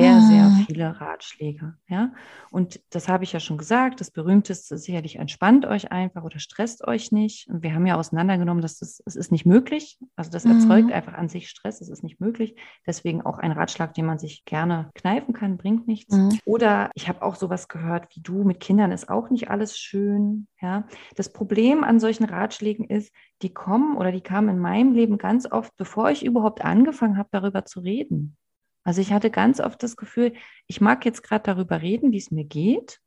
Sehr, mhm. sehr viele Ratschläge. Ja, und das habe ich ja schon gesagt. Das berühmteste ist sicherlich entspannt euch einfach oder stresst euch nicht. Und wir haben ja auseinandergenommen, dass das, es ist nicht möglich. Also das erzeugt mhm. einfach an sich Stress. Es ist nicht möglich. Deswegen auch ein Ratschlag, den man sich gerne kneifen kann, bringt nichts. Mhm. Oder ich habe auch sowas gehört wie du. Mit Kindern ist auch nicht alles schön. Ja, das Problem an solchen Ratschlägen ist, die kommen oder die kamen in meinem Leben ganz oft, bevor ich überhaupt angefangen habe, darüber zu reden. Also ich hatte ganz oft das Gefühl, ich mag jetzt gerade darüber reden, wie es mir geht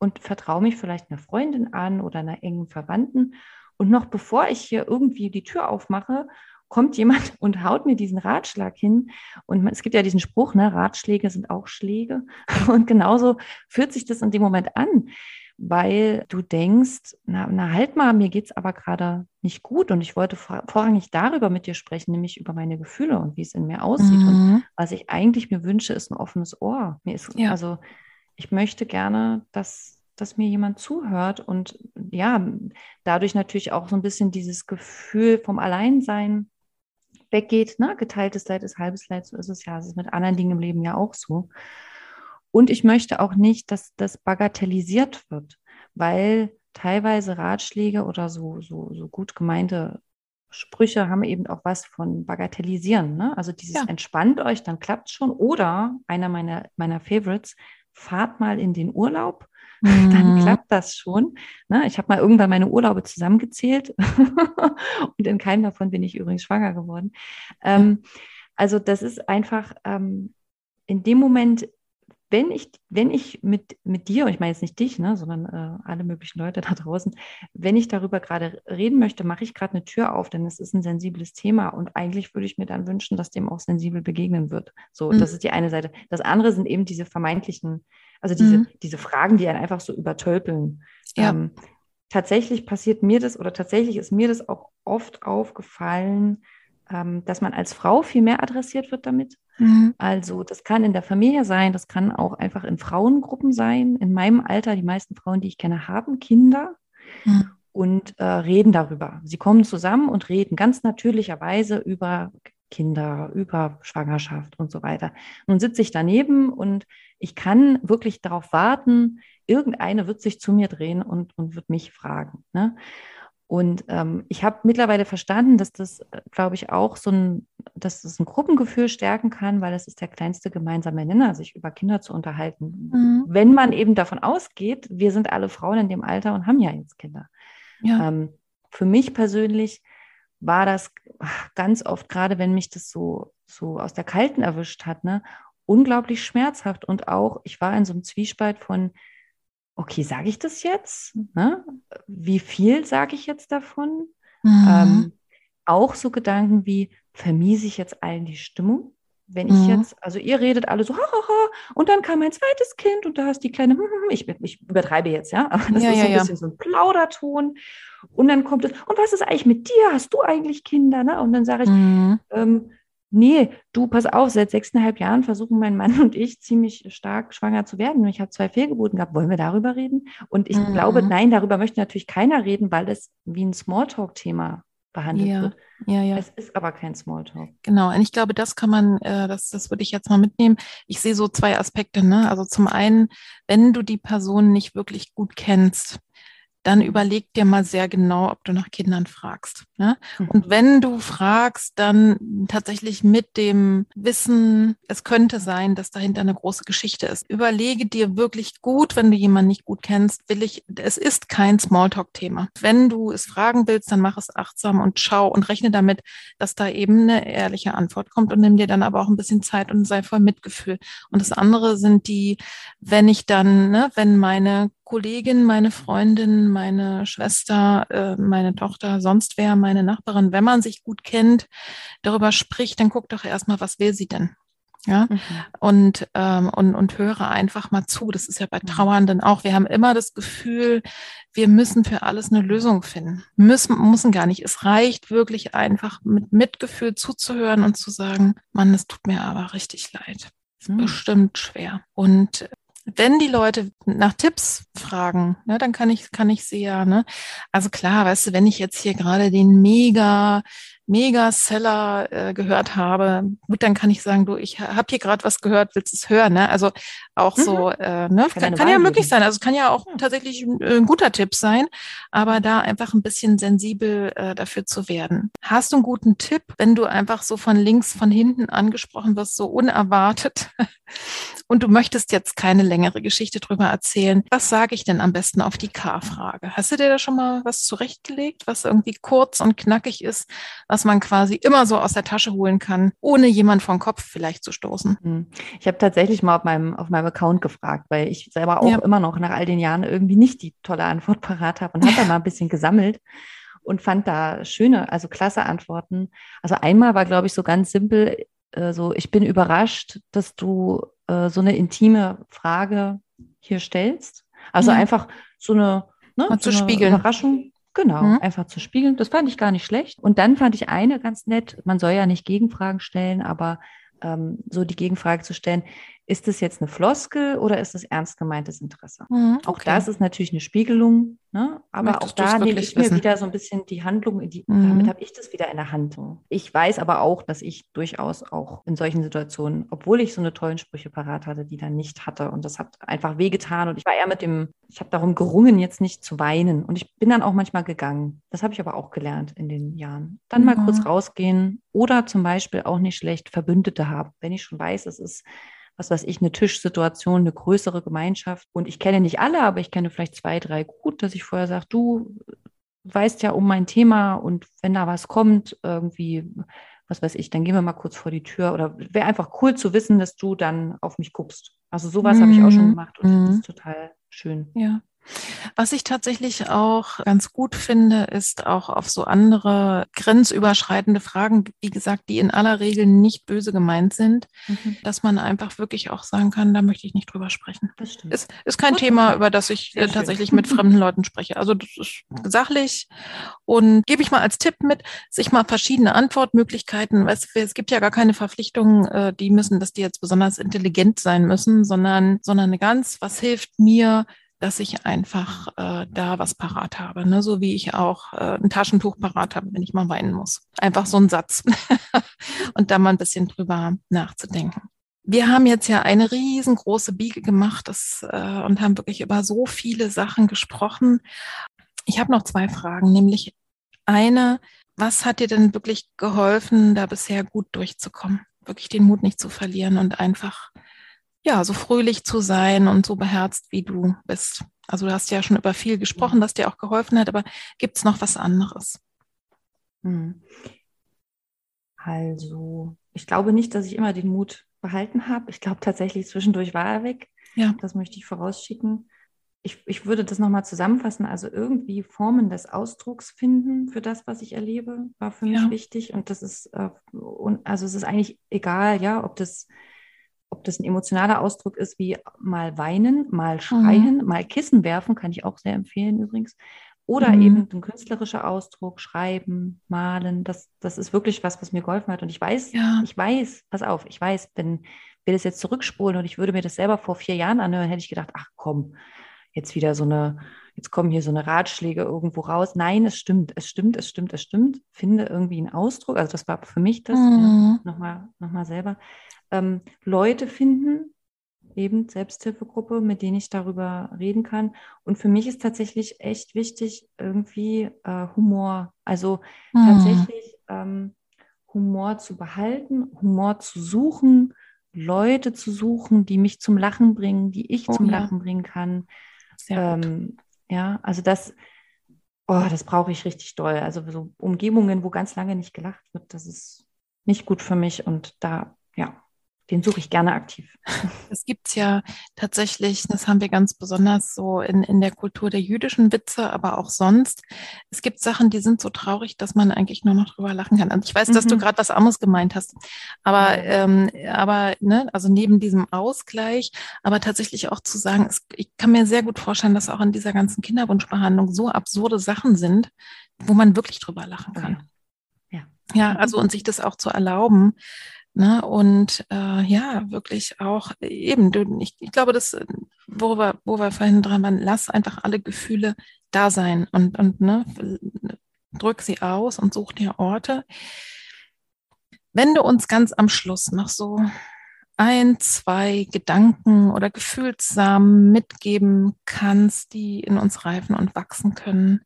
und vertraue mich vielleicht einer Freundin an oder einer engen Verwandten. Und noch bevor ich hier irgendwie die Tür aufmache, kommt jemand und haut mir diesen Ratschlag hin. Und es gibt ja diesen Spruch, ne, Ratschläge sind auch Schläge. Und genauso fühlt sich das in dem Moment an weil du denkst, na, na halt mal, mir geht es aber gerade nicht gut und ich wollte vor, vorrangig darüber mit dir sprechen, nämlich über meine Gefühle und wie es in mir aussieht. Mhm. Und was ich eigentlich mir wünsche, ist ein offenes Ohr. Mir ist, ja. also ich möchte gerne, dass, dass mir jemand zuhört und ja, dadurch natürlich auch so ein bisschen dieses Gefühl vom Alleinsein weggeht. Ne? Geteiltes Leid ist halbes Leid, so ist es ja. Es ist mit anderen Dingen im Leben ja auch so. Und ich möchte auch nicht, dass das bagatellisiert wird, weil teilweise Ratschläge oder so, so, so gut gemeinte Sprüche haben eben auch was von Bagatellisieren. Ne? Also dieses ja. entspannt euch, dann klappt schon. Oder einer meiner, meiner Favorites, fahrt mal in den Urlaub, mhm. dann klappt das schon. Ne? Ich habe mal irgendwann meine Urlaube zusammengezählt und in keinem davon bin ich übrigens schwanger geworden. Ähm, also das ist einfach ähm, in dem Moment wenn ich, wenn ich mit, mit dir, und ich meine jetzt nicht dich, ne, sondern äh, alle möglichen Leute da draußen, wenn ich darüber gerade reden möchte, mache ich gerade eine Tür auf, denn es ist ein sensibles Thema und eigentlich würde ich mir dann wünschen, dass dem auch sensibel begegnen wird. So, mhm. das ist die eine Seite. Das andere sind eben diese vermeintlichen, also diese, mhm. diese Fragen, die einen einfach so übertölpeln. Ja. Ähm, tatsächlich passiert mir das oder tatsächlich ist mir das auch oft aufgefallen, ähm, dass man als Frau viel mehr adressiert wird damit. Mhm. Also das kann in der Familie sein, das kann auch einfach in Frauengruppen sein. In meinem Alter, die meisten Frauen, die ich kenne, haben Kinder. Mhm. Und äh, reden darüber. Sie kommen zusammen und reden ganz natürlicherweise über Kinder, über Schwangerschaft und so weiter. Nun sitze ich daneben und ich kann wirklich darauf warten, irgendeine wird sich zu mir drehen und, und wird mich fragen. Ne? Und ähm, ich habe mittlerweile verstanden, dass das, äh, glaube ich, auch so ein, dass das ein Gruppengefühl stärken kann, weil das ist der kleinste gemeinsame Nenner, sich über Kinder zu unterhalten. Mhm. Wenn man eben davon ausgeht, wir sind alle Frauen in dem Alter und haben ja jetzt Kinder. Ja. Ähm, für mich persönlich war das ganz oft, gerade wenn mich das so, so aus der Kalten erwischt hat, ne, unglaublich schmerzhaft. Und auch, ich war in so einem Zwiespalt von, okay, sage ich das jetzt? Ne? Wie viel sage ich jetzt davon? Mhm. Ähm, auch so Gedanken wie, vermiese ich jetzt allen die Stimmung? Wenn ich mhm. jetzt, also ihr redet alle so, ha, ha, ha, und dann kam mein zweites Kind und da ist die kleine, hm, hm, hm, ich, ich übertreibe jetzt, ja, aber das ja, ist so ein ja, bisschen so ein Plauderton. Und dann kommt es, und was ist eigentlich mit dir? Hast du eigentlich Kinder? Ne? Und dann sage ich, mhm. ähm, nee, du, pass auf, seit sechseinhalb Jahren versuchen mein Mann und ich ziemlich stark schwanger zu werden. Und ich habe zwei Fehlgeburten gehabt. Wollen wir darüber reden? Und ich mhm. glaube, nein, darüber möchte natürlich keiner reden, weil das wie ein Smalltalk-Thema behandelt ja, wird. Ja, ja. Es ist aber kein Smalltalk. Genau, und ich glaube, das kann man, äh, das, das würde ich jetzt mal mitnehmen. Ich sehe so zwei Aspekte. Ne? Also zum einen, wenn du die Person nicht wirklich gut kennst, dann überleg dir mal sehr genau, ob du nach Kindern fragst. Ne? Und mhm. wenn du fragst, dann tatsächlich mit dem Wissen, es könnte sein, dass dahinter eine große Geschichte ist. Überlege dir wirklich gut, wenn du jemanden nicht gut kennst, will ich, es ist kein Smalltalk-Thema. Wenn du es fragen willst, dann mach es achtsam und schau und rechne damit, dass da eben eine ehrliche Antwort kommt und nimm dir dann aber auch ein bisschen Zeit und sei voll Mitgefühl. Und das andere sind die, wenn ich dann, ne, wenn meine Kollegin, meine Freundin, meine Schwester, äh, meine Tochter, sonst wer, meine Nachbarin, wenn man sich gut kennt, darüber spricht, dann guck doch erstmal, was will sie denn? Ja, mhm. und, ähm, und, und höre einfach mal zu. Das ist ja bei mhm. Trauernden auch. Wir haben immer das Gefühl, wir müssen für alles eine Lösung finden. Müssen, müssen gar nicht. Es reicht wirklich einfach mit Mitgefühl zuzuhören und zu sagen, Mann, es tut mir aber richtig leid. Ist mhm. bestimmt schwer. Und wenn die Leute nach Tipps fragen, ne, dann kann ich, kann ich sie ja, ne? Also klar, weißt du, wenn ich jetzt hier gerade den mega Mega-Seller äh, gehört habe, gut, dann kann ich sagen, du, ich habe hier gerade was gehört, willst du es hören? Ne? Also auch mhm. so, äh, ne? kann, kann, kann ja möglich sein. Also es kann ja auch ja. tatsächlich ein, ein, guter Tipp sein, aber da einfach ein bisschen sensibel äh, dafür zu werden. Hast du einen guten Tipp, wenn du einfach so von links, von hinten angesprochen wirst, so unerwartet und du möchtest jetzt keine längere Geschichte drüber erzählen? Was sage ich denn am besten auf die K-Frage? Hast du dir da schon mal was zurechtgelegt, was irgendwie kurz und knackig ist, was was man quasi immer so aus der Tasche holen kann, ohne jemand vom Kopf vielleicht zu stoßen. Hm. Ich habe tatsächlich mal auf meinem, auf meinem Account gefragt, weil ich selber auch ja. immer noch nach all den Jahren irgendwie nicht die tolle Antwort parat habe und habe da mal ein bisschen gesammelt und fand da schöne, also klasse Antworten. Also einmal war, glaube ich, so ganz simpel, äh, so, ich bin überrascht, dass du äh, so eine intime Frage hier stellst. Also ja. einfach so eine, ne, so zu spiegeln. Überraschung. Genau, mhm. einfach zu spiegeln. Das fand ich gar nicht schlecht. Und dann fand ich eine ganz nett. Man soll ja nicht Gegenfragen stellen, aber ähm, so die Gegenfrage zu stellen, ist das jetzt eine Floskel oder ist das ernst gemeintes Interesse? Mhm, okay. Auch das ist natürlich eine Spiegelung, ne? aber Möchtest auch da nehme ich wissen? mir wieder so ein bisschen die Handlung, die, mhm. damit habe ich das wieder in der Hand. Ich weiß aber auch, dass ich durchaus auch in solchen Situationen, obwohl ich so eine tollen Sprüche parat hatte, die dann nicht hatte und das hat einfach wehgetan und ich war eher mit dem, ich habe darum gerungen, jetzt nicht zu weinen und ich bin dann auch manchmal gegangen. Das habe ich aber auch gelernt in den Jahren. Dann mhm. mal kurz rausgehen oder zum Beispiel auch nicht schlecht Verbündete haben, wenn ich schon weiß, es ist was weiß ich, eine Tischsituation, eine größere Gemeinschaft. Und ich kenne nicht alle, aber ich kenne vielleicht zwei, drei gut, dass ich vorher sage, du weißt ja um mein Thema und wenn da was kommt, irgendwie, was weiß ich, dann gehen wir mal kurz vor die Tür. Oder wäre einfach cool zu wissen, dass du dann auf mich guckst. Also sowas mhm. habe ich auch schon mhm. gemacht und mhm. das ist total schön. Ja. Was ich tatsächlich auch ganz gut finde, ist auch auf so andere grenzüberschreitende Fragen, wie gesagt, die in aller Regel nicht böse gemeint sind, mhm. dass man einfach wirklich auch sagen kann, da möchte ich nicht drüber sprechen. Das. Ist, ist kein gut, Thema, über das ich Sehr tatsächlich schön. mit fremden Leuten spreche. Also das ist sachlich und gebe ich mal als Tipp mit, sich mal verschiedene Antwortmöglichkeiten, es, es gibt ja gar keine Verpflichtungen, äh, die müssen, dass die jetzt besonders intelligent sein müssen, sondern, sondern eine ganz, was hilft mir, dass ich einfach äh, da was parat habe, ne? so wie ich auch äh, ein Taschentuch parat habe, wenn ich mal weinen muss. Einfach so ein Satz und da mal ein bisschen drüber nachzudenken. Wir haben jetzt ja eine riesengroße Biege gemacht das, äh, und haben wirklich über so viele Sachen gesprochen. Ich habe noch zwei Fragen, nämlich eine, was hat dir denn wirklich geholfen, da bisher gut durchzukommen? Wirklich den Mut nicht zu verlieren und einfach ja, so fröhlich zu sein und so beherzt, wie du bist. Also du hast ja schon über viel gesprochen, das dir auch geholfen hat, aber gibt es noch was anderes? Hm. Also, ich glaube nicht, dass ich immer den Mut behalten habe. Ich glaube tatsächlich, zwischendurch war er weg. Ja. Das möchte ich vorausschicken. Ich, ich würde das nochmal zusammenfassen. Also irgendwie Formen des Ausdrucks finden für das, was ich erlebe, war für mich ja. wichtig. Und das ist, äh, also es ist eigentlich egal, ja, ob das ob das ein emotionaler Ausdruck ist, wie mal weinen, mal schreien, mhm. mal Kissen werfen, kann ich auch sehr empfehlen übrigens. Oder mhm. eben ein künstlerischer Ausdruck, schreiben, malen. Das, das ist wirklich was, was mir geholfen hat. Und ich weiß, ja. ich weiß, pass auf, ich weiß, wenn wir das jetzt zurückspulen und ich würde mir das selber vor vier Jahren anhören, hätte ich gedacht, ach komm, jetzt wieder so eine, jetzt kommen hier so eine Ratschläge irgendwo raus. Nein, es stimmt, es stimmt, es stimmt, es stimmt. Finde irgendwie einen Ausdruck. Also das war für mich das, mhm. ja, nochmal noch mal selber ähm, Leute finden, eben Selbsthilfegruppe, mit denen ich darüber reden kann. Und für mich ist tatsächlich echt wichtig, irgendwie äh, Humor. Also mhm. tatsächlich ähm, Humor zu behalten, Humor zu suchen, Leute zu suchen, die mich zum Lachen bringen, die ich oh, zum ja. Lachen bringen kann. Ähm, ja, also das, oh, das brauche ich richtig doll. Also so Umgebungen, wo ganz lange nicht gelacht wird, das ist nicht gut für mich. Und da, ja, den suche ich gerne aktiv. Es gibt ja tatsächlich, das haben wir ganz besonders so in, in der Kultur der jüdischen Witze, aber auch sonst. Es gibt Sachen, die sind so traurig, dass man eigentlich nur noch drüber lachen kann. Und ich weiß, mhm. dass du mhm. gerade was anderes gemeint hast. Aber, ähm, aber ne, also neben diesem Ausgleich, aber tatsächlich auch zu sagen, es, ich kann mir sehr gut vorstellen, dass auch in dieser ganzen Kinderwunschbehandlung so absurde Sachen sind, wo man wirklich drüber lachen kann. Ja, ja also und sich das auch zu erlauben, Ne? Und äh, ja, wirklich auch eben, ich, ich glaube, das, wo wir, wo wir vorhin dran waren, lass einfach alle Gefühle da sein und, und ne, drück sie aus und such dir Orte. Wenn du uns ganz am Schluss noch so ein, zwei Gedanken oder Gefühlssamen mitgeben kannst, die in uns reifen und wachsen können,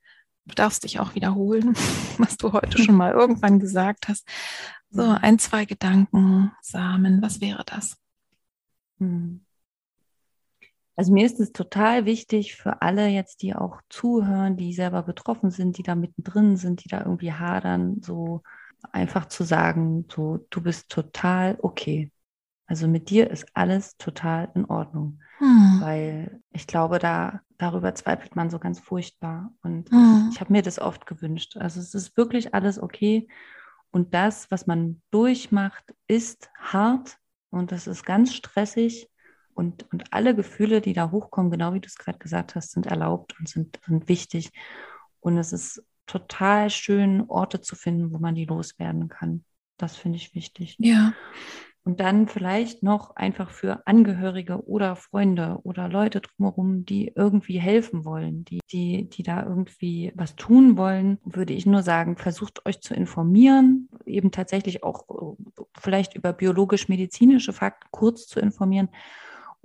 du darfst dich auch wiederholen, was du heute schon mal irgendwann gesagt hast. So ein, zwei Gedanken, Samen, was wäre das? Hm. Also mir ist es total wichtig für alle jetzt, die auch zuhören, die selber betroffen sind, die da mittendrin sind, die da irgendwie hadern, so einfach zu sagen, so du bist total okay. Also mit dir ist alles total in Ordnung. Hm. Weil ich glaube, da darüber zweifelt man so ganz furchtbar. Und hm. ich habe mir das oft gewünscht. Also es ist wirklich alles okay. Und das, was man durchmacht, ist hart und das ist ganz stressig. Und, und alle Gefühle, die da hochkommen, genau wie du es gerade gesagt hast, sind erlaubt und sind, sind wichtig. Und es ist total schön, Orte zu finden, wo man die loswerden kann. Das finde ich wichtig. Ja. Und dann vielleicht noch einfach für Angehörige oder Freunde oder Leute drumherum, die irgendwie helfen wollen, die, die, die da irgendwie was tun wollen, würde ich nur sagen, versucht euch zu informieren, eben tatsächlich auch äh, vielleicht über biologisch-medizinische Fakten kurz zu informieren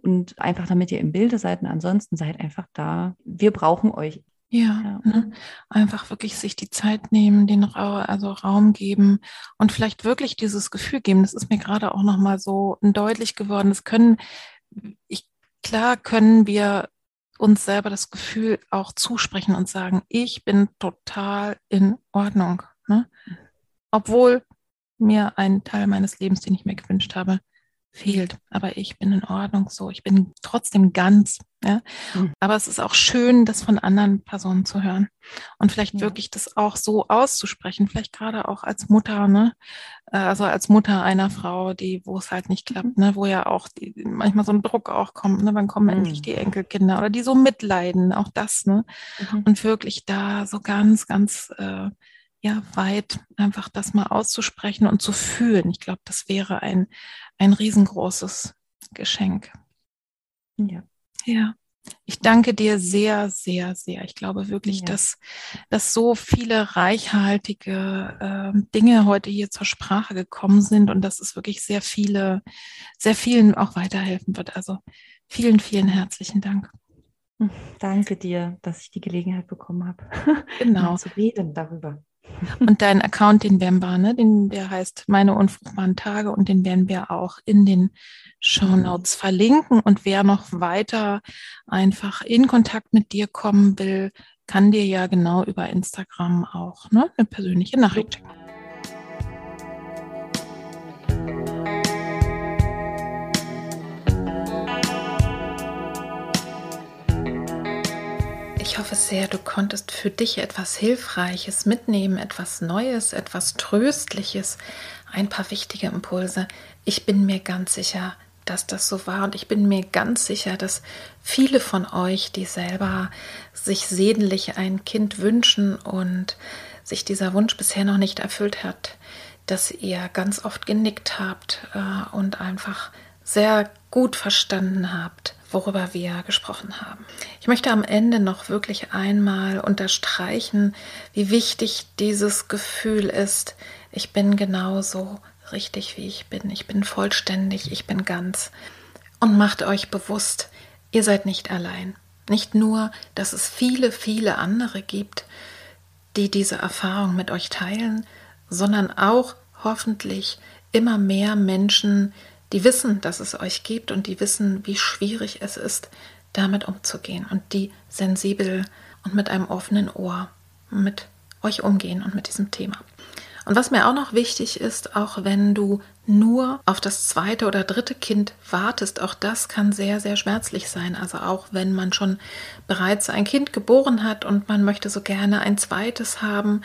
und einfach damit ihr im Bilde seid. Und ansonsten seid einfach da. Wir brauchen euch. Ja, ja. Ne? einfach wirklich sich die Zeit nehmen, den Ra also Raum geben und vielleicht wirklich dieses Gefühl geben. Das ist mir gerade auch nochmal so deutlich geworden. Das können, ich, klar können wir uns selber das Gefühl auch zusprechen und sagen, ich bin total in Ordnung. Ne? Obwohl mir ein Teil meines Lebens, den ich mir gewünscht habe, fehlt. Aber ich bin in Ordnung so. Ich bin trotzdem ganz. Ja? Mhm. Aber es ist auch schön, das von anderen Personen zu hören. Und vielleicht ja. wirklich das auch so auszusprechen. Vielleicht gerade auch als Mutter, ne? Äh, also als Mutter einer Frau, die, wo es halt nicht klappt, mhm. ne? Wo ja auch die, manchmal so ein Druck auch kommt, ne? Wann kommen mhm. endlich die Enkelkinder oder die so mitleiden, auch das, ne? Mhm. Und wirklich da so ganz, ganz äh, ja, weit einfach das mal auszusprechen und zu fühlen. Ich glaube, das wäre ein, ein riesengroßes Geschenk. Ja. Ja. Ich danke dir sehr, sehr, sehr. Ich glaube wirklich, ja. dass, dass so viele reichhaltige äh, Dinge heute hier zur Sprache gekommen sind und dass es wirklich sehr viele, sehr vielen auch weiterhelfen wird. Also vielen, vielen herzlichen Dank. Danke dir, dass ich die Gelegenheit bekommen habe, genau. zu reden darüber. Und dein Account, den werden wir, ne, den, der heißt Meine unfruchtbaren Tage und den werden wir auch in den Show Notes verlinken. Und wer noch weiter einfach in Kontakt mit dir kommen will, kann dir ja genau über Instagram auch ne, eine persönliche Nachricht schicken. Ich hoffe sehr, du konntest für dich etwas Hilfreiches mitnehmen, etwas Neues, etwas Tröstliches, ein paar wichtige Impulse. Ich bin mir ganz sicher, dass das so war und ich bin mir ganz sicher, dass viele von euch, die selber sich sehnlich ein Kind wünschen und sich dieser Wunsch bisher noch nicht erfüllt hat, dass ihr ganz oft genickt habt äh, und einfach sehr gut verstanden habt, worüber wir gesprochen haben. Ich möchte am Ende noch wirklich einmal unterstreichen, wie wichtig dieses Gefühl ist. Ich bin genauso richtig, wie ich bin. Ich bin vollständig, ich bin ganz. Und macht euch bewusst, ihr seid nicht allein. Nicht nur, dass es viele, viele andere gibt, die diese Erfahrung mit euch teilen, sondern auch hoffentlich immer mehr Menschen, die wissen, dass es euch gibt und die wissen, wie schwierig es ist, damit umzugehen und die sensibel und mit einem offenen Ohr mit euch umgehen und mit diesem Thema. Und was mir auch noch wichtig ist, auch wenn du nur auf das zweite oder dritte Kind wartest, auch das kann sehr, sehr schmerzlich sein. Also auch wenn man schon bereits ein Kind geboren hat und man möchte so gerne ein zweites haben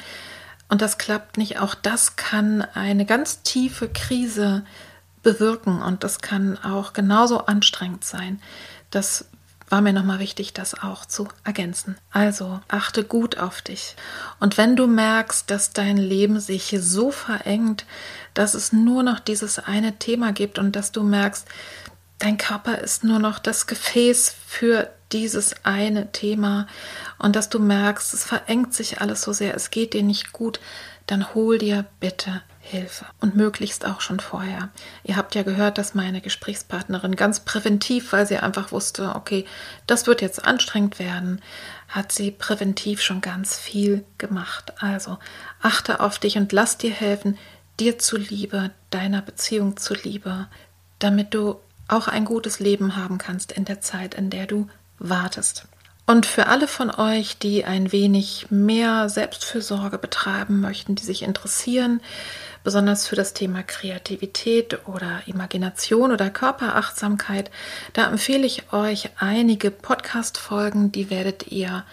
und das klappt nicht, auch das kann eine ganz tiefe Krise bewirken und das kann auch genauso anstrengend sein. Das war mir nochmal wichtig, das auch zu ergänzen. Also achte gut auf dich. Und wenn du merkst, dass dein Leben sich so verengt, dass es nur noch dieses eine Thema gibt und dass du merkst, dein Körper ist nur noch das Gefäß für dieses eine Thema und dass du merkst, es verengt sich alles so sehr, es geht dir nicht gut, dann hol dir bitte Hilfe und möglichst auch schon vorher. Ihr habt ja gehört, dass meine Gesprächspartnerin ganz präventiv, weil sie einfach wusste, okay, das wird jetzt anstrengend werden, hat sie präventiv schon ganz viel gemacht. Also achte auf dich und lass dir helfen, dir zuliebe, deiner Beziehung zuliebe, damit du auch ein gutes Leben haben kannst in der Zeit, in der du wartest. Und für alle von euch, die ein wenig mehr Selbstfürsorge betreiben möchten, die sich interessieren, besonders für das Thema Kreativität oder Imagination oder Körperachtsamkeit, da empfehle ich euch einige Podcast-Folgen, die werdet ihr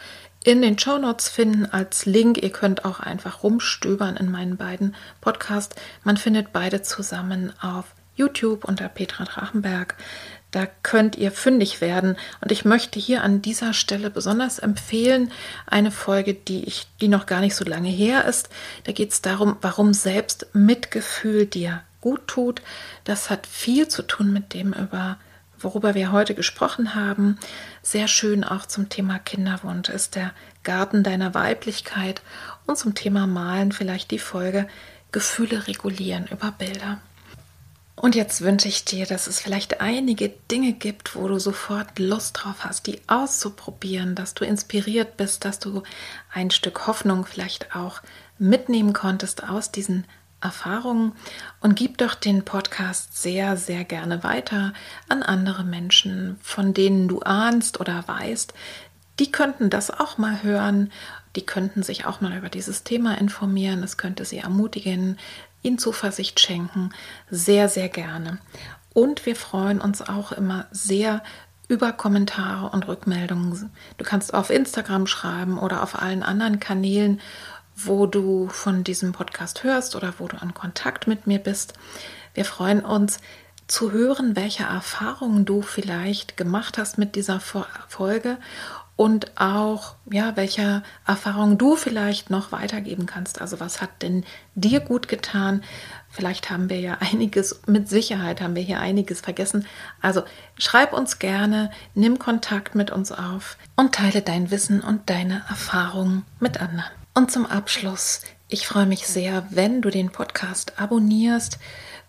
in den Show Notes finden als Link. Ihr könnt auch einfach rumstöbern in meinen beiden Podcasts. Man findet beide zusammen auf YouTube unter Petra Drachenberg. Da könnt ihr fündig werden. Und ich möchte hier an dieser Stelle besonders empfehlen, eine Folge, die ich, die noch gar nicht so lange her ist. Da geht es darum, warum selbst Mitgefühl dir gut tut. Das hat viel zu tun mit dem, über worüber wir heute gesprochen haben. Sehr schön auch zum Thema Kinderwunsch ist der Garten deiner Weiblichkeit und zum Thema Malen vielleicht die Folge Gefühle regulieren über Bilder. Und jetzt wünsche ich dir, dass es vielleicht einige Dinge gibt, wo du sofort Lust drauf hast, die auszuprobieren, dass du inspiriert bist, dass du ein Stück Hoffnung vielleicht auch mitnehmen konntest aus diesen Erfahrungen. Und gib doch den Podcast sehr, sehr gerne weiter an andere Menschen, von denen du ahnst oder weißt, die könnten das auch mal hören, die könnten sich auch mal über dieses Thema informieren, es könnte sie ermutigen, ihnen Zuversicht schenken, sehr, sehr gerne. Und wir freuen uns auch immer sehr über Kommentare und Rückmeldungen. Du kannst auf Instagram schreiben oder auf allen anderen Kanälen, wo du von diesem Podcast hörst oder wo du in Kontakt mit mir bist. Wir freuen uns zu hören, welche Erfahrungen du vielleicht gemacht hast mit dieser Folge und auch, ja, welche Erfahrungen du vielleicht noch weitergeben kannst. Also was hat denn dir gut getan? Vielleicht haben wir ja einiges, mit Sicherheit haben wir hier einiges vergessen. Also schreib uns gerne, nimm Kontakt mit uns auf und teile dein Wissen und deine Erfahrungen mit anderen. Und zum Abschluss, ich freue mich sehr, wenn du den Podcast abonnierst,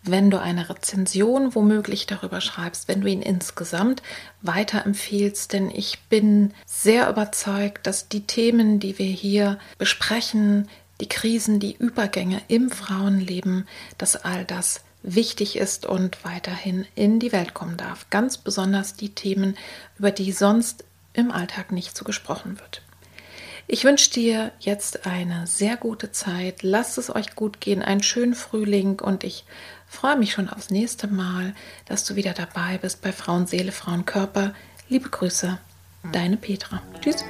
wenn du eine Rezension womöglich darüber schreibst, wenn du ihn insgesamt weiterempfiehlst, denn ich bin sehr überzeugt, dass die Themen, die wir hier besprechen, die Krisen, die Übergänge im Frauenleben, dass all das wichtig ist und weiterhin in die Welt kommen darf. Ganz besonders die Themen, über die sonst im Alltag nicht so gesprochen wird. Ich wünsche dir jetzt eine sehr gute Zeit. Lasst es euch gut gehen, einen schönen Frühling und ich freue mich schon aufs nächste Mal, dass du wieder dabei bist bei Frauenseele, Frauenkörper. Liebe Grüße, deine Petra. Tschüss.